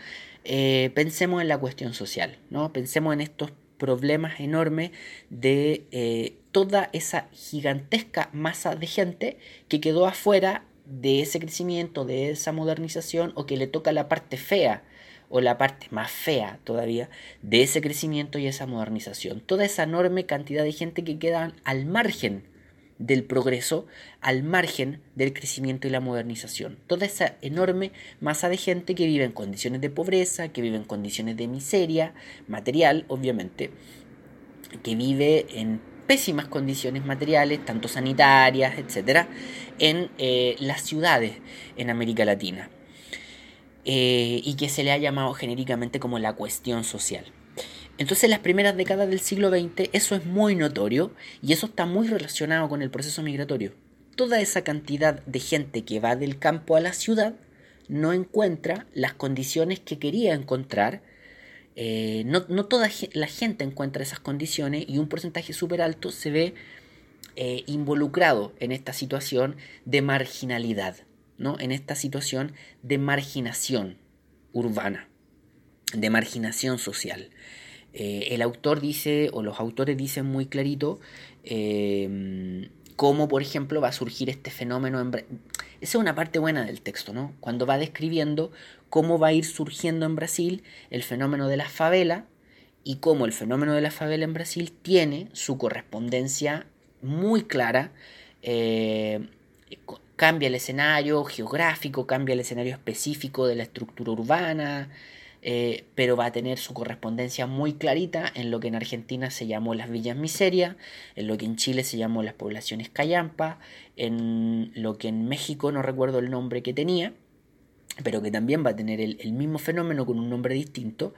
eh, pensemos en la cuestión social, ¿no? Pensemos en estos problemas enormes de toda esa gigantesca masa de gente que quedó afuera de ese crecimiento, de esa modernización, o que le toca la parte fea, o la parte más fea todavía, de ese crecimiento y esa modernización. Toda esa enorme cantidad de gente que queda al margen del progreso al margen del crecimiento y la modernización. Toda esa enorme masa de gente que vive en condiciones de pobreza, que vive en condiciones de miseria material, obviamente, que vive en pésimas condiciones materiales, tanto sanitarias, etcétera, en eh, las ciudades en América Latina. Eh, y que se le ha llamado genéricamente como la cuestión social. Entonces en las primeras décadas del siglo XX eso es muy notorio y eso está muy relacionado con el proceso migratorio. Toda esa cantidad de gente que va del campo a la ciudad no encuentra las condiciones que quería encontrar. Eh, no, toda la gente encuentra esas condiciones y un porcentaje súper alto se ve eh, involucrado en esta situación de marginalidad, ¿no? en esta situación de marginación urbana, de marginación social. Eh, el autor dice, o los autores dicen muy clarito, eh, cómo, por ejemplo, va a surgir este fenómeno. En... Esa es una parte buena del texto, ¿no? Cuando va describiendo cómo va a ir surgiendo en Brasil el fenómeno de la favela y cómo el fenómeno de la favela en Brasil tiene su correspondencia muy clara. Eh, cambia el escenario geográfico, cambia el escenario específico de la estructura urbana, eh, pero va a tener su correspondencia muy clarita en lo que en Argentina se llamó las villas miseria, en lo que en Chile se llamó las poblaciones callampa, en lo que en México no recuerdo el nombre que tenía, pero que también va a tener el, mismo fenómeno con un nombre distinto,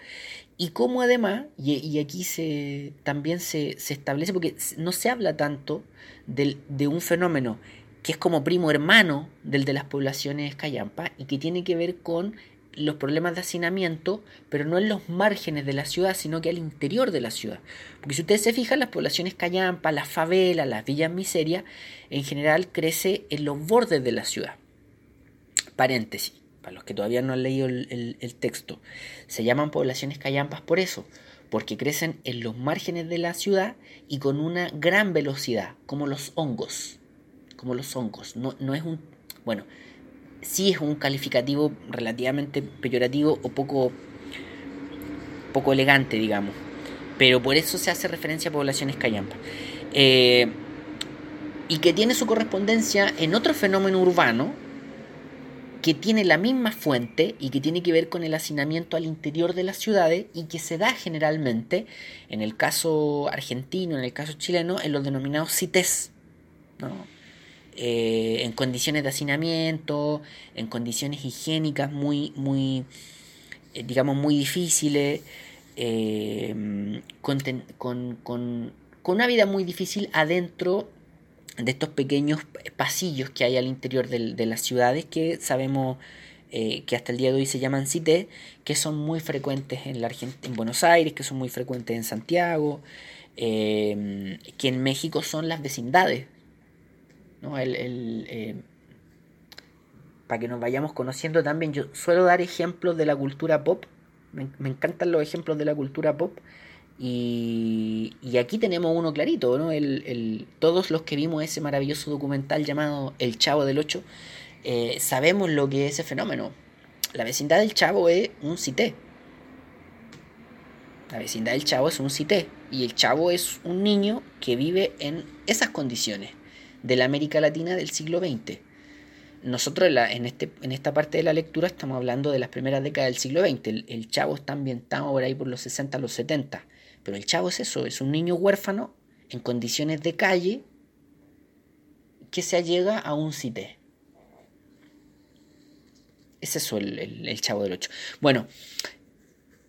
y como además, y, aquí se, también se, establece, porque no se habla tanto de un fenómeno que es como primo hermano del de las poblaciones callampa y que tiene que ver con los problemas de hacinamiento, pero no en los márgenes de la ciudad, sino que al interior de la ciudad. Porque si ustedes se fijan, las poblaciones callampa, las favelas, las villas miserias, en general crece en los bordes de la ciudad. Paréntesis, para los que todavía no han leído el, el texto. Se llaman poblaciones callampas por eso, porque crecen en los márgenes de la ciudad y con una gran velocidad, como los hongos. Como los hongos. No, no es un. Bueno, sí es un calificativo relativamente peyorativo o poco, poco elegante, digamos. Pero por eso se hace referencia a poblaciones callampas. Eh, y que tiene su correspondencia en otro fenómeno urbano que tiene la misma fuente y que tiene que ver con el hacinamiento al interior de las ciudades y que se da generalmente, en el caso argentino, en el caso chileno, en los denominados CITES. ¿no? Eh, en condiciones de hacinamiento, en condiciones higiénicas muy, muy eh, digamos, muy difíciles, eh, con, con, una vida muy difícil adentro de estos pequeños pasillos que hay al interior de, las ciudades que sabemos que hasta el día de hoy se llaman CITE, que son muy frecuentes en, la en Buenos Aires, que son muy frecuentes en Santiago, que en México son las vecindades, el, eh, para que nos vayamos conociendo también, yo suelo dar ejemplos de la cultura pop, me, encantan los ejemplos de la cultura pop, y, aquí tenemos uno clarito, ¿no? El, todos los que vimos ese maravilloso documental llamado El Chavo del Ocho, eh, sabemos lo que es ese fenómeno. La vecindad del Chavo es un cité. La vecindad del Chavo es un cité. Y el Chavo es un niño que vive en esas condiciones de la América Latina del siglo XX. Nosotros en, este, en esta parte de la lectura estamos hablando de las primeras décadas del siglo XX. El, chavo está ambientado por ahí por los 60 a los 70. Pero el chavo es eso, es un niño huérfano en condiciones de calle que se allega a un CITE. Es eso el, el, chavo del 8. Bueno,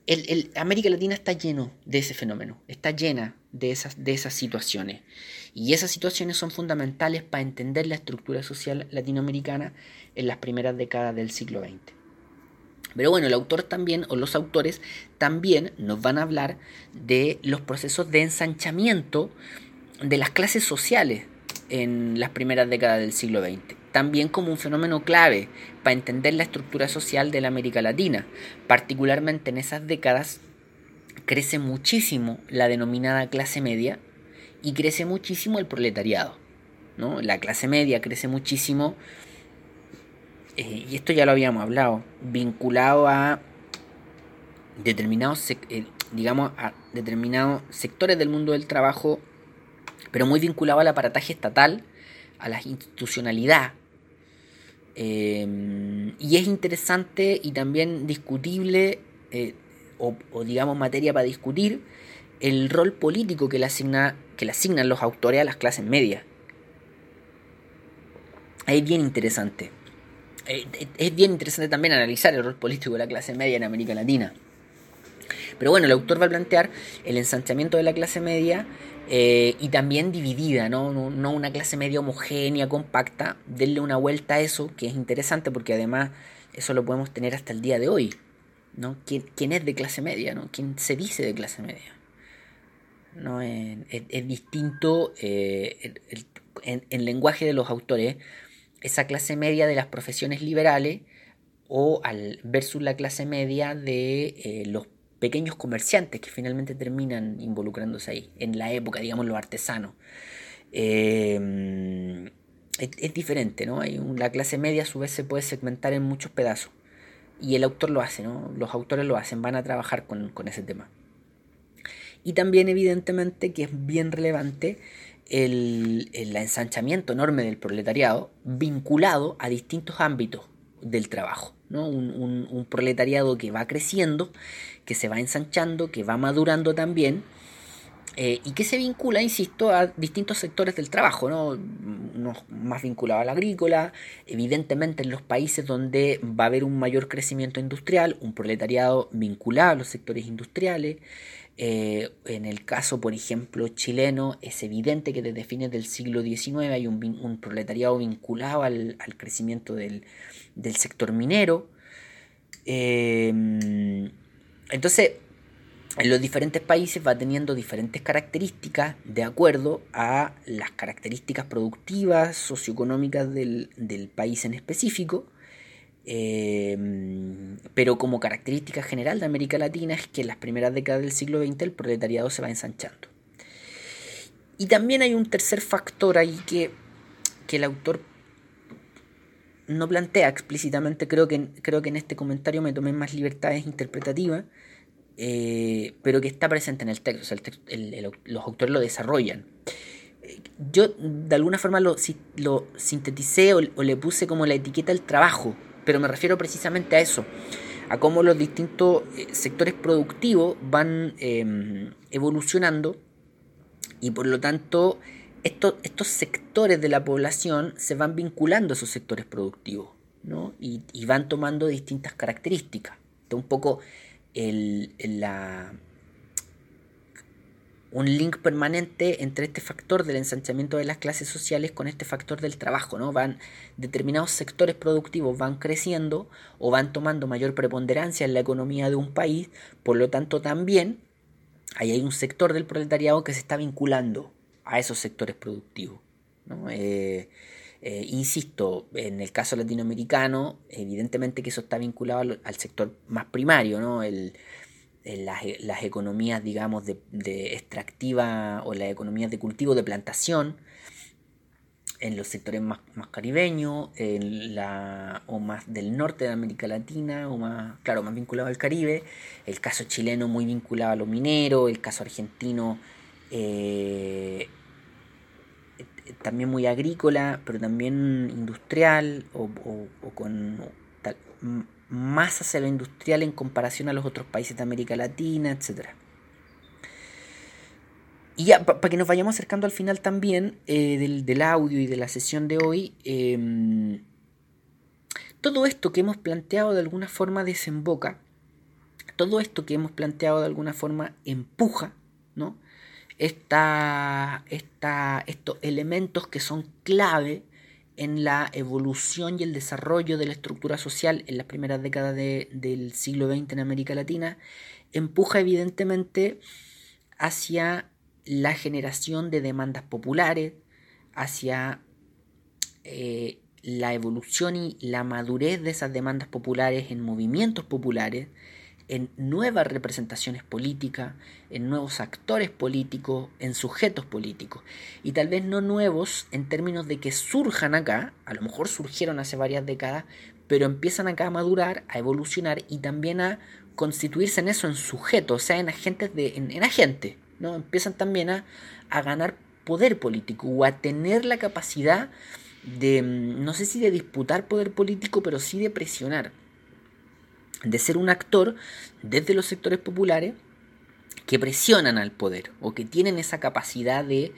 el, América Latina está lleno de ese fenómeno, está llena de esas, de esas situaciones. Y esas situaciones son fundamentales para entender la estructura social latinoamericana en las primeras décadas del siglo XX. Pero bueno, el autor también, o los autores también nos van a hablar de los procesos de ensanchamiento de las clases sociales en las primeras décadas del siglo XX también como un fenómeno clave para entender la estructura social de la América Latina. Particularmente en esas décadas crece muchísimo la denominada clase media y crece muchísimo el proletariado. ¿no? La clase media crece muchísimo, eh, y esto ya lo habíamos hablado, vinculado a determinados, eh, digamos, a determinados sectores del mundo del trabajo, pero muy vinculado al aparataje estatal, a la institucionalidad, Em, y es interesante y también discutible, eh, o, digamos materia para discutir, el rol político que le, asigna, que le asignan los autores a las clases medias. Es bien interesante. Eh, es bien interesante también analizar el rol político de la clase media en América Latina. Pero bueno, el autor va a plantear el ensanchamiento de la clase media eh, y también dividida, ¿no? ¿no? una clase media homogénea, compacta. Denle una vuelta a eso, que es interesante porque además eso lo podemos tener hasta el día de hoy. ¿no? ¿Quién, es de clase media? ¿no? ¿Quién se dice de clase media? ¿No? Es, distinto eh, en, el lenguaje de los autores esa clase media de las profesiones liberales o al versus la clase media de eh, los pequeños comerciantes que finalmente terminan involucrándose ahí, en la época, digamos, los artesanos. Eh, es, diferente, ¿no? Hay la clase media a su vez se puede segmentar en muchos pedazos. Y el autor lo hace, ¿no? Los autores lo hacen, van a trabajar con, ese tema. Y también evidentemente que es bien relevante el, el, ensanchamiento enorme del proletariado vinculado a distintos ámbitos del trabajo. ¿no? Un, un, proletariado que va creciendo, que se va ensanchando, que va madurando también. Eh, y que se vincula, insisto, a distintos sectores del trabajo, ¿no? más vinculado al agrícola, evidentemente en los países donde va a haber un mayor crecimiento industrial, un proletariado vinculado a los sectores industriales, eh, en el caso, por ejemplo, chileno, es evidente que desde fines del siglo XIX hay un, proletariado vinculado al, crecimiento del, sector minero. Em, entonces, en los diferentes países va teniendo diferentes características de acuerdo a las características productivas, socioeconómicas del, país en específico. Em, pero como característica general de América Latina es que en las primeras décadas del siglo XX el proletariado se va ensanchando. Y también hay un tercer factor ahí que, el autor no plantea explícitamente, creo que, creo que en este comentario me tomé más libertades interpretativas, eh, pero que está presente en el texto, los autores lo desarrollan. Yo de alguna forma lo, sinteticé o, o le puse como la etiqueta del trabajo, pero me refiero precisamente a eso, a cómo los distintos eh, sectores productivos van em, evolucionando y por lo tanto estos, estos sectores de la población se van vinculando a esos sectores productivos ¿no? y, van tomando distintas características. un poco el, la, un link permanente entre este factor del ensanchamiento de las clases sociales con este factor del trabajo, ¿no? Van determinados sectores productivos van creciendo o van tomando mayor preponderancia en la economía de un país, por lo tanto también ahí hay un sector del proletariado que se está vinculando a esos sectores productivos, eh, eh, insisto, en el caso latinoamericano, evidentemente que eso está vinculado al, al sector más primario, ¿no? El, las, las, economías, digamos, de, extractiva o las economías de cultivo, de plantación, en los sectores más, caribeños, o más del norte de América Latina, o más, claro, más vinculado al Caribe, el caso chileno muy vinculado a lo minero, el caso argentino eh, también muy agrícola, pero también industrial, o, o, con tal, más hacia lo industrial en comparación a los otros países de América Latina, etc. Y ya, para que nos vayamos acercando al final también eh, del, audio y de la sesión de hoy, em, todo esto que hemos planteado de alguna forma desemboca, todo esto que hemos planteado de alguna forma empuja, ¿no? Esta, esta, estos elementos que son clave en la evolución y el desarrollo de la estructura social en las primeras décadas del siglo XX en América Latina, empuja evidentemente hacia la generación de demandas populares, hacia eh, la evolución y la madurez de esas demandas populares en movimientos populares, en nuevas representaciones políticas, en nuevos actores políticos, en sujetos políticos. Y tal vez no nuevos en términos de que surjan acá, a lo mejor surgieron hace varias décadas, pero empiezan acá a madurar, a evolucionar y también a constituirse en eso, en sujetos, o sea, en agentes de. en, agentes, ¿no? Empiezan también a, a ganar poder político o a tener la capacidad de, no sé si de disputar poder político, pero sí de presionar de ser un actor desde los sectores populares que presionan al poder o que tienen esa capacidad de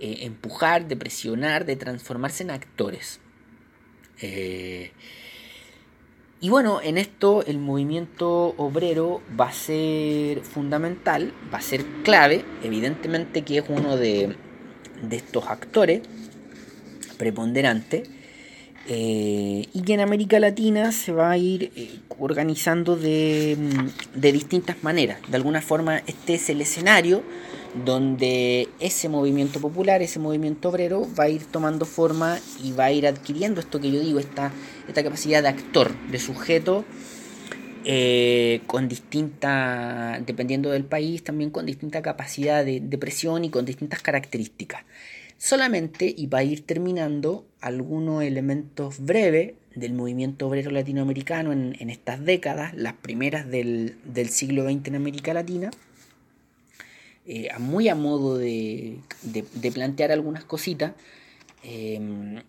eh, empujar, de presionar, de transformarse en actores. Eh, y bueno, en esto el movimiento obrero va a ser fundamental, va a ser clave, evidentemente que es uno de, de estos actores preponderantes eh, y que en América Latina se va a ir eh, organizando de, mm, de, distintas maneras. De alguna forma este es el escenario donde ese movimiento popular, ese movimiento obrero va a ir tomando forma y va a ir adquiriendo esto que yo digo, esta, esta capacidad de actor, de sujeto, eh, con distinta, dependiendo del país, también con distinta capacidad de, de presión y con distintas características. Solamente, y va a ir terminando, algunos elementos breves del movimiento obrero latinoamericano en, en estas décadas, las primeras del, del siglo XX en América Latina, eh, muy a modo de, de, plantear algunas cositas. Em,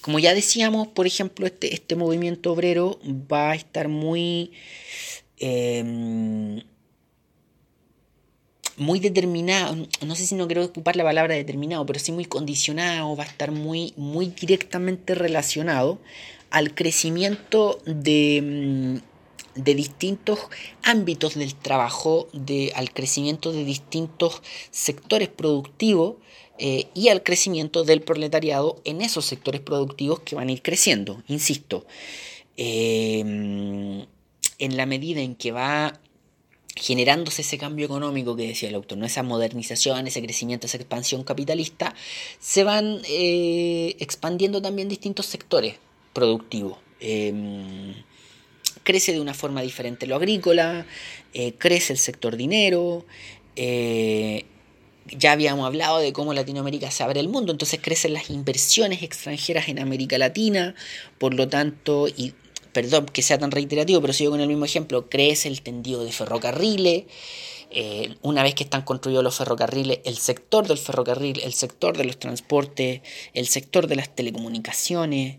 como ya decíamos, por ejemplo, este, este movimiento obrero va a estar muy, em, muy determinado, no sé si no quiero ocupar la palabra determinado, pero sí muy condicionado, va a estar muy, muy directamente relacionado al crecimiento de de distintos ámbitos del trabajo, de, al crecimiento de distintos sectores productivos eh, y al crecimiento del proletariado en esos sectores productivos que van a ir creciendo. Insisto, em, en la medida en que va generándose ese cambio económico que decía el autor, ¿no? esa modernización, ese crecimiento, esa expansión capitalista, se van eh, expandiendo también distintos sectores productivos. Em, crece de una forma diferente lo agrícola, eh, crece el sector dinero, eh, ya habíamos hablado de cómo Latinoamérica se abre el mundo, entonces crecen las inversiones extranjeras en América Latina, por lo tanto, y perdón que sea tan reiterativo, pero sigo con el mismo ejemplo, crece el tendido de ferrocarriles, eh, una vez que están construidos los ferrocarriles, el sector del ferrocarril, el sector de los transportes, el sector de las telecomunicaciones,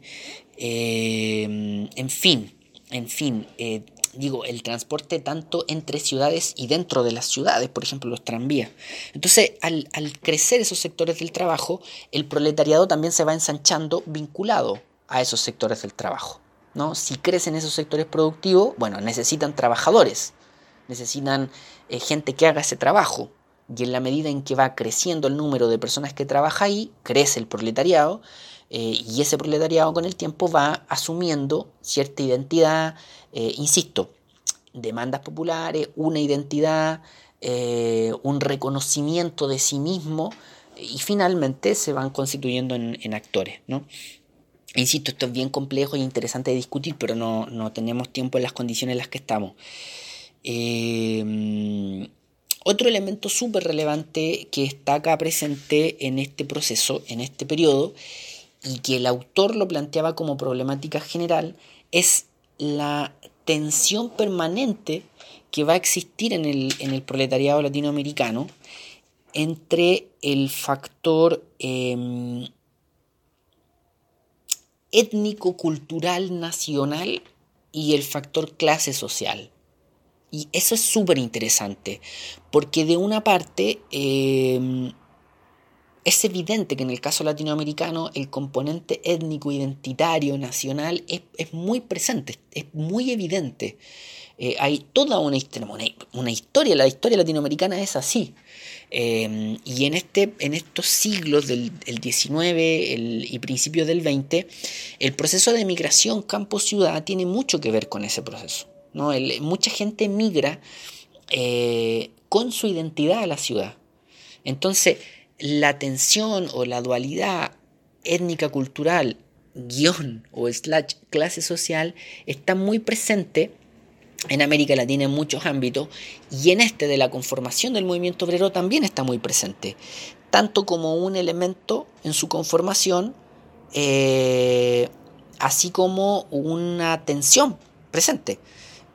en fin, en fin, eh, digo, el transporte tanto entre ciudades y dentro de las ciudades, por ejemplo, los tranvías. Entonces, al, crecer esos sectores del trabajo, el proletariado también se va ensanchando vinculado a esos sectores del trabajo. ¿No? Si crecen esos sectores productivos, bueno, necesitan trabajadores, necesitan eh, gente que haga ese trabajo. Y en la medida en que va creciendo el número de personas que trabaja ahí, crece el proletariado, eh, y ese proletariado con el tiempo va asumiendo cierta identidad, eh, insisto, demandas populares, una identidad, un reconocimiento de sí mismo y finalmente se van constituyendo en, actores. ¿no? Insisto, esto es bien complejo e interesante de discutir, pero no, no tenemos tiempo en las condiciones en las que estamos. otro elemento súper relevante que está acá presente en este proceso, en este periodo, y que el autor lo planteaba como problemática general es la tensión permanente que va a existir en el, proletariado latinoamericano entre el factor em, étnico-cultural nacional y el factor clase social. Y eso es súper interesante, porque de una parte em, es evidente que en el caso latinoamericano el componente étnico, identitario, nacional es, muy presente, es muy evidente. Eh, hay toda una, historia, la historia latinoamericana es así. Eh, y en, este, en estos siglos del, XIX y principios del XX, el proceso de migración campo-ciudad tiene mucho que ver con ese proceso. ¿no? mucha gente migra eh, con su identidad a la ciudad. Entonces, la tensión o la dualidad étnica cultural guion o slash clase social está muy presente en América Latina en muchos ámbitos y en este de la conformación del movimiento obrero también está muy presente, tanto como un elemento en su conformación, eh, así como una tensión presente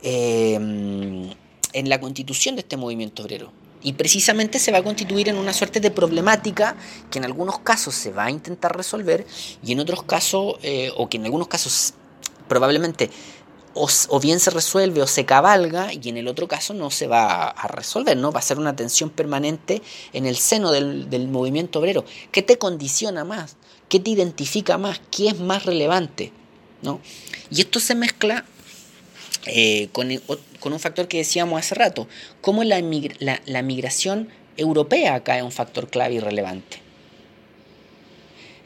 eh, en la constitución de este movimiento obrero. Y precisamente se va a constituir en una suerte de problemática que en algunos casos se va a intentar resolver y en otros casos, eh, o que en algunos casos probablemente o, bien se resuelve o se cabalga y en el otro caso no se va a resolver, ¿no? Va a ser una tensión permanente en el seno del, del movimiento obrero. ¿Qué te condiciona más? ¿Qué te identifica más? ¿Qué es más relevante? ¿no? Y esto se mezcla eh, con, con, un factor que decíamos hace rato, cómo la, la, migración europea acá es un factor clave y relevante.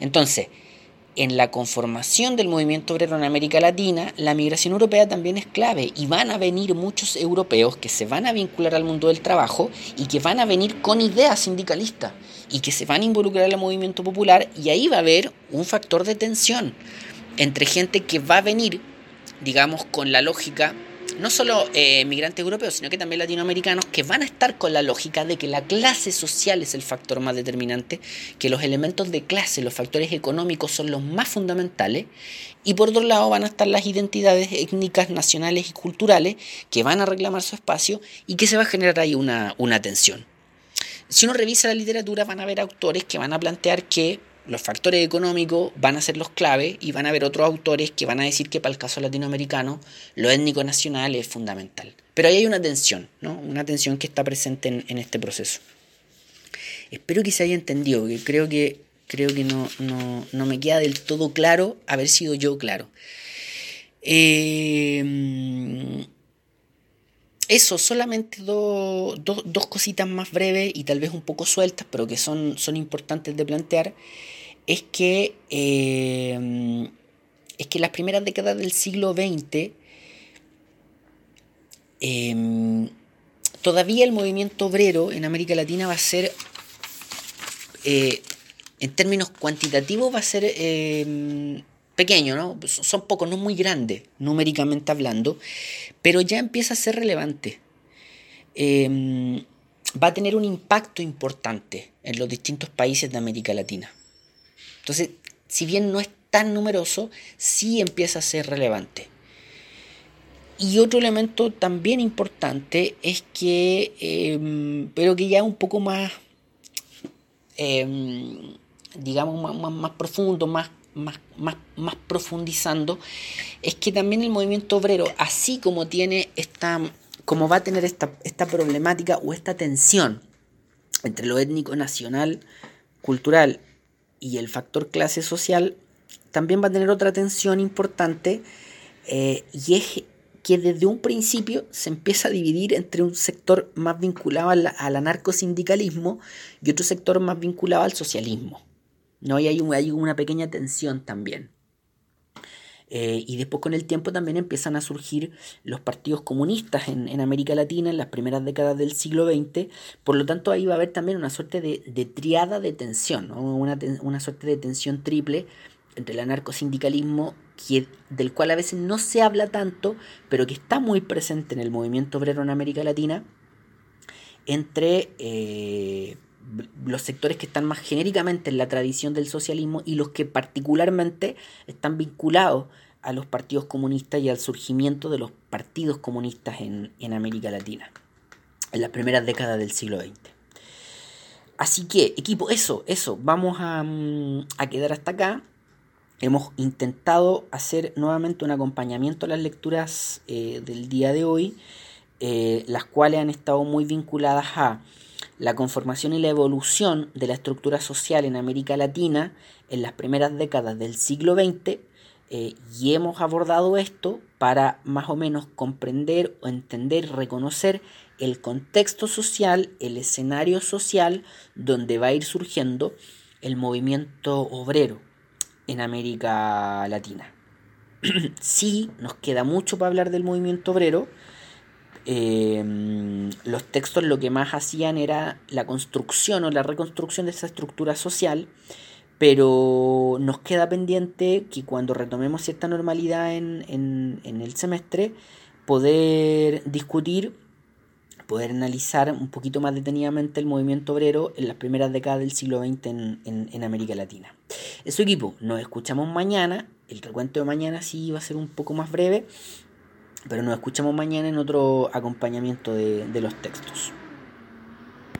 Entonces, en la conformación del movimiento obrero en América Latina, la migración europea también es clave y van a venir muchos europeos que se van a vincular al mundo del trabajo y que van a venir con ideas sindicalistas y que se van a involucrar el movimiento popular y ahí va a haber un factor de tensión entre gente que va a venir, digamos, con la lógica no solo eh, migrantes europeos, sino que también latinoamericanos, que van a estar con la lógica de que la clase social es el factor más determinante, que los elementos de clase, los factores económicos son los más fundamentales, y por otro lado van a estar las identidades étnicas, nacionales y culturales, que van a reclamar su espacio y que se va a generar ahí una, una tensión. Si uno revisa la literatura, van a haber autores que van a plantear que los factores económicos van a ser los claves y van a haber otros autores que van a decir que para el caso latinoamericano lo étnico nacional es fundamental. Pero ahí hay una tensión, ¿no? Una tensión que está presente en, este proceso. Espero que se haya entendido, porque creo que, creo que no, no, me queda del todo claro haber sido yo claro. Eh, eso, solamente dos cositas más breves y tal vez un poco sueltas, pero que son, son importantes de plantear es que, eh, es que las primeras décadas del siglo XX em, todavía el movimiento obrero en América Latina va a ser, eh, en términos cuantitativos, va a ser em, pequeño, ¿no? Son pocos, no muy grandes, numéricamente hablando, pero ya empieza a ser relevante. Em, va a tener un impacto importante en los distintos países de América Latina. Entonces, si bien no es tan numeroso, sí empieza a ser relevante. Y otro elemento también importante es que, em, pero que ya un poco más, em, digamos, más, más, profundo, más, más, más, profundizando, es que también el movimiento obrero, así como tiene esta, como va a tener esta, esta problemática o esta tensión entre lo étnico, nacional, cultural y el factor clase social también va a tener otra tensión importante eh, y es que desde un principio se empieza a dividir entre un sector más vinculado al, anarcosindicalismo y otro sector más vinculado al socialismo. ¿no? Y hay, hay una pequeña tensión también. Eh, y después con el tiempo también empiezan a surgir los partidos comunistas en, América Latina en las primeras décadas del siglo XX. Por lo tanto, ahí va a haber también una suerte de, triada de tensión, una, suerte de tensión triple entre el anarcosindicalismo, del cual a veces no se habla tanto, pero que está muy presente en el movimiento obrero en América Latina, entre eh, los sectores que están más genéricamente en la tradición del socialismo y los que particularmente están vinculados a los partidos comunistas y al surgimiento de los partidos comunistas en, América Latina, en las primeras décadas del siglo XX. Así que, equipo, eso, eso, vamos a, mm, quedar hasta acá. Hemos intentado hacer nuevamente un acompañamiento a las lecturas eh, del día de hoy, eh, las cuales han estado muy vinculadas a la conformación y la evolución de la estructura social en América Latina en las primeras décadas del siglo XX eh, y hemos abordado esto para más o menos comprender o entender, reconocer el contexto social, el escenario social donde va a ir surgiendo el movimiento obrero en América Latina. sí, nos queda mucho para hablar del movimiento obrero, Em, los textos lo que más hacían era la construcción o la reconstrucción de esa estructura social, pero nos queda pendiente que cuando retomemos cierta normalidad en, el semestre, poder discutir, poder analizar un poquito más detenidamente el movimiento obrero en las primeras décadas del siglo XX en América Latina. Eso equipo, nos escuchamos mañana, el recuento de mañana sí va a ser un poco más breve, pero nos escuchamos mañana en otro acompañamiento de, de los textos.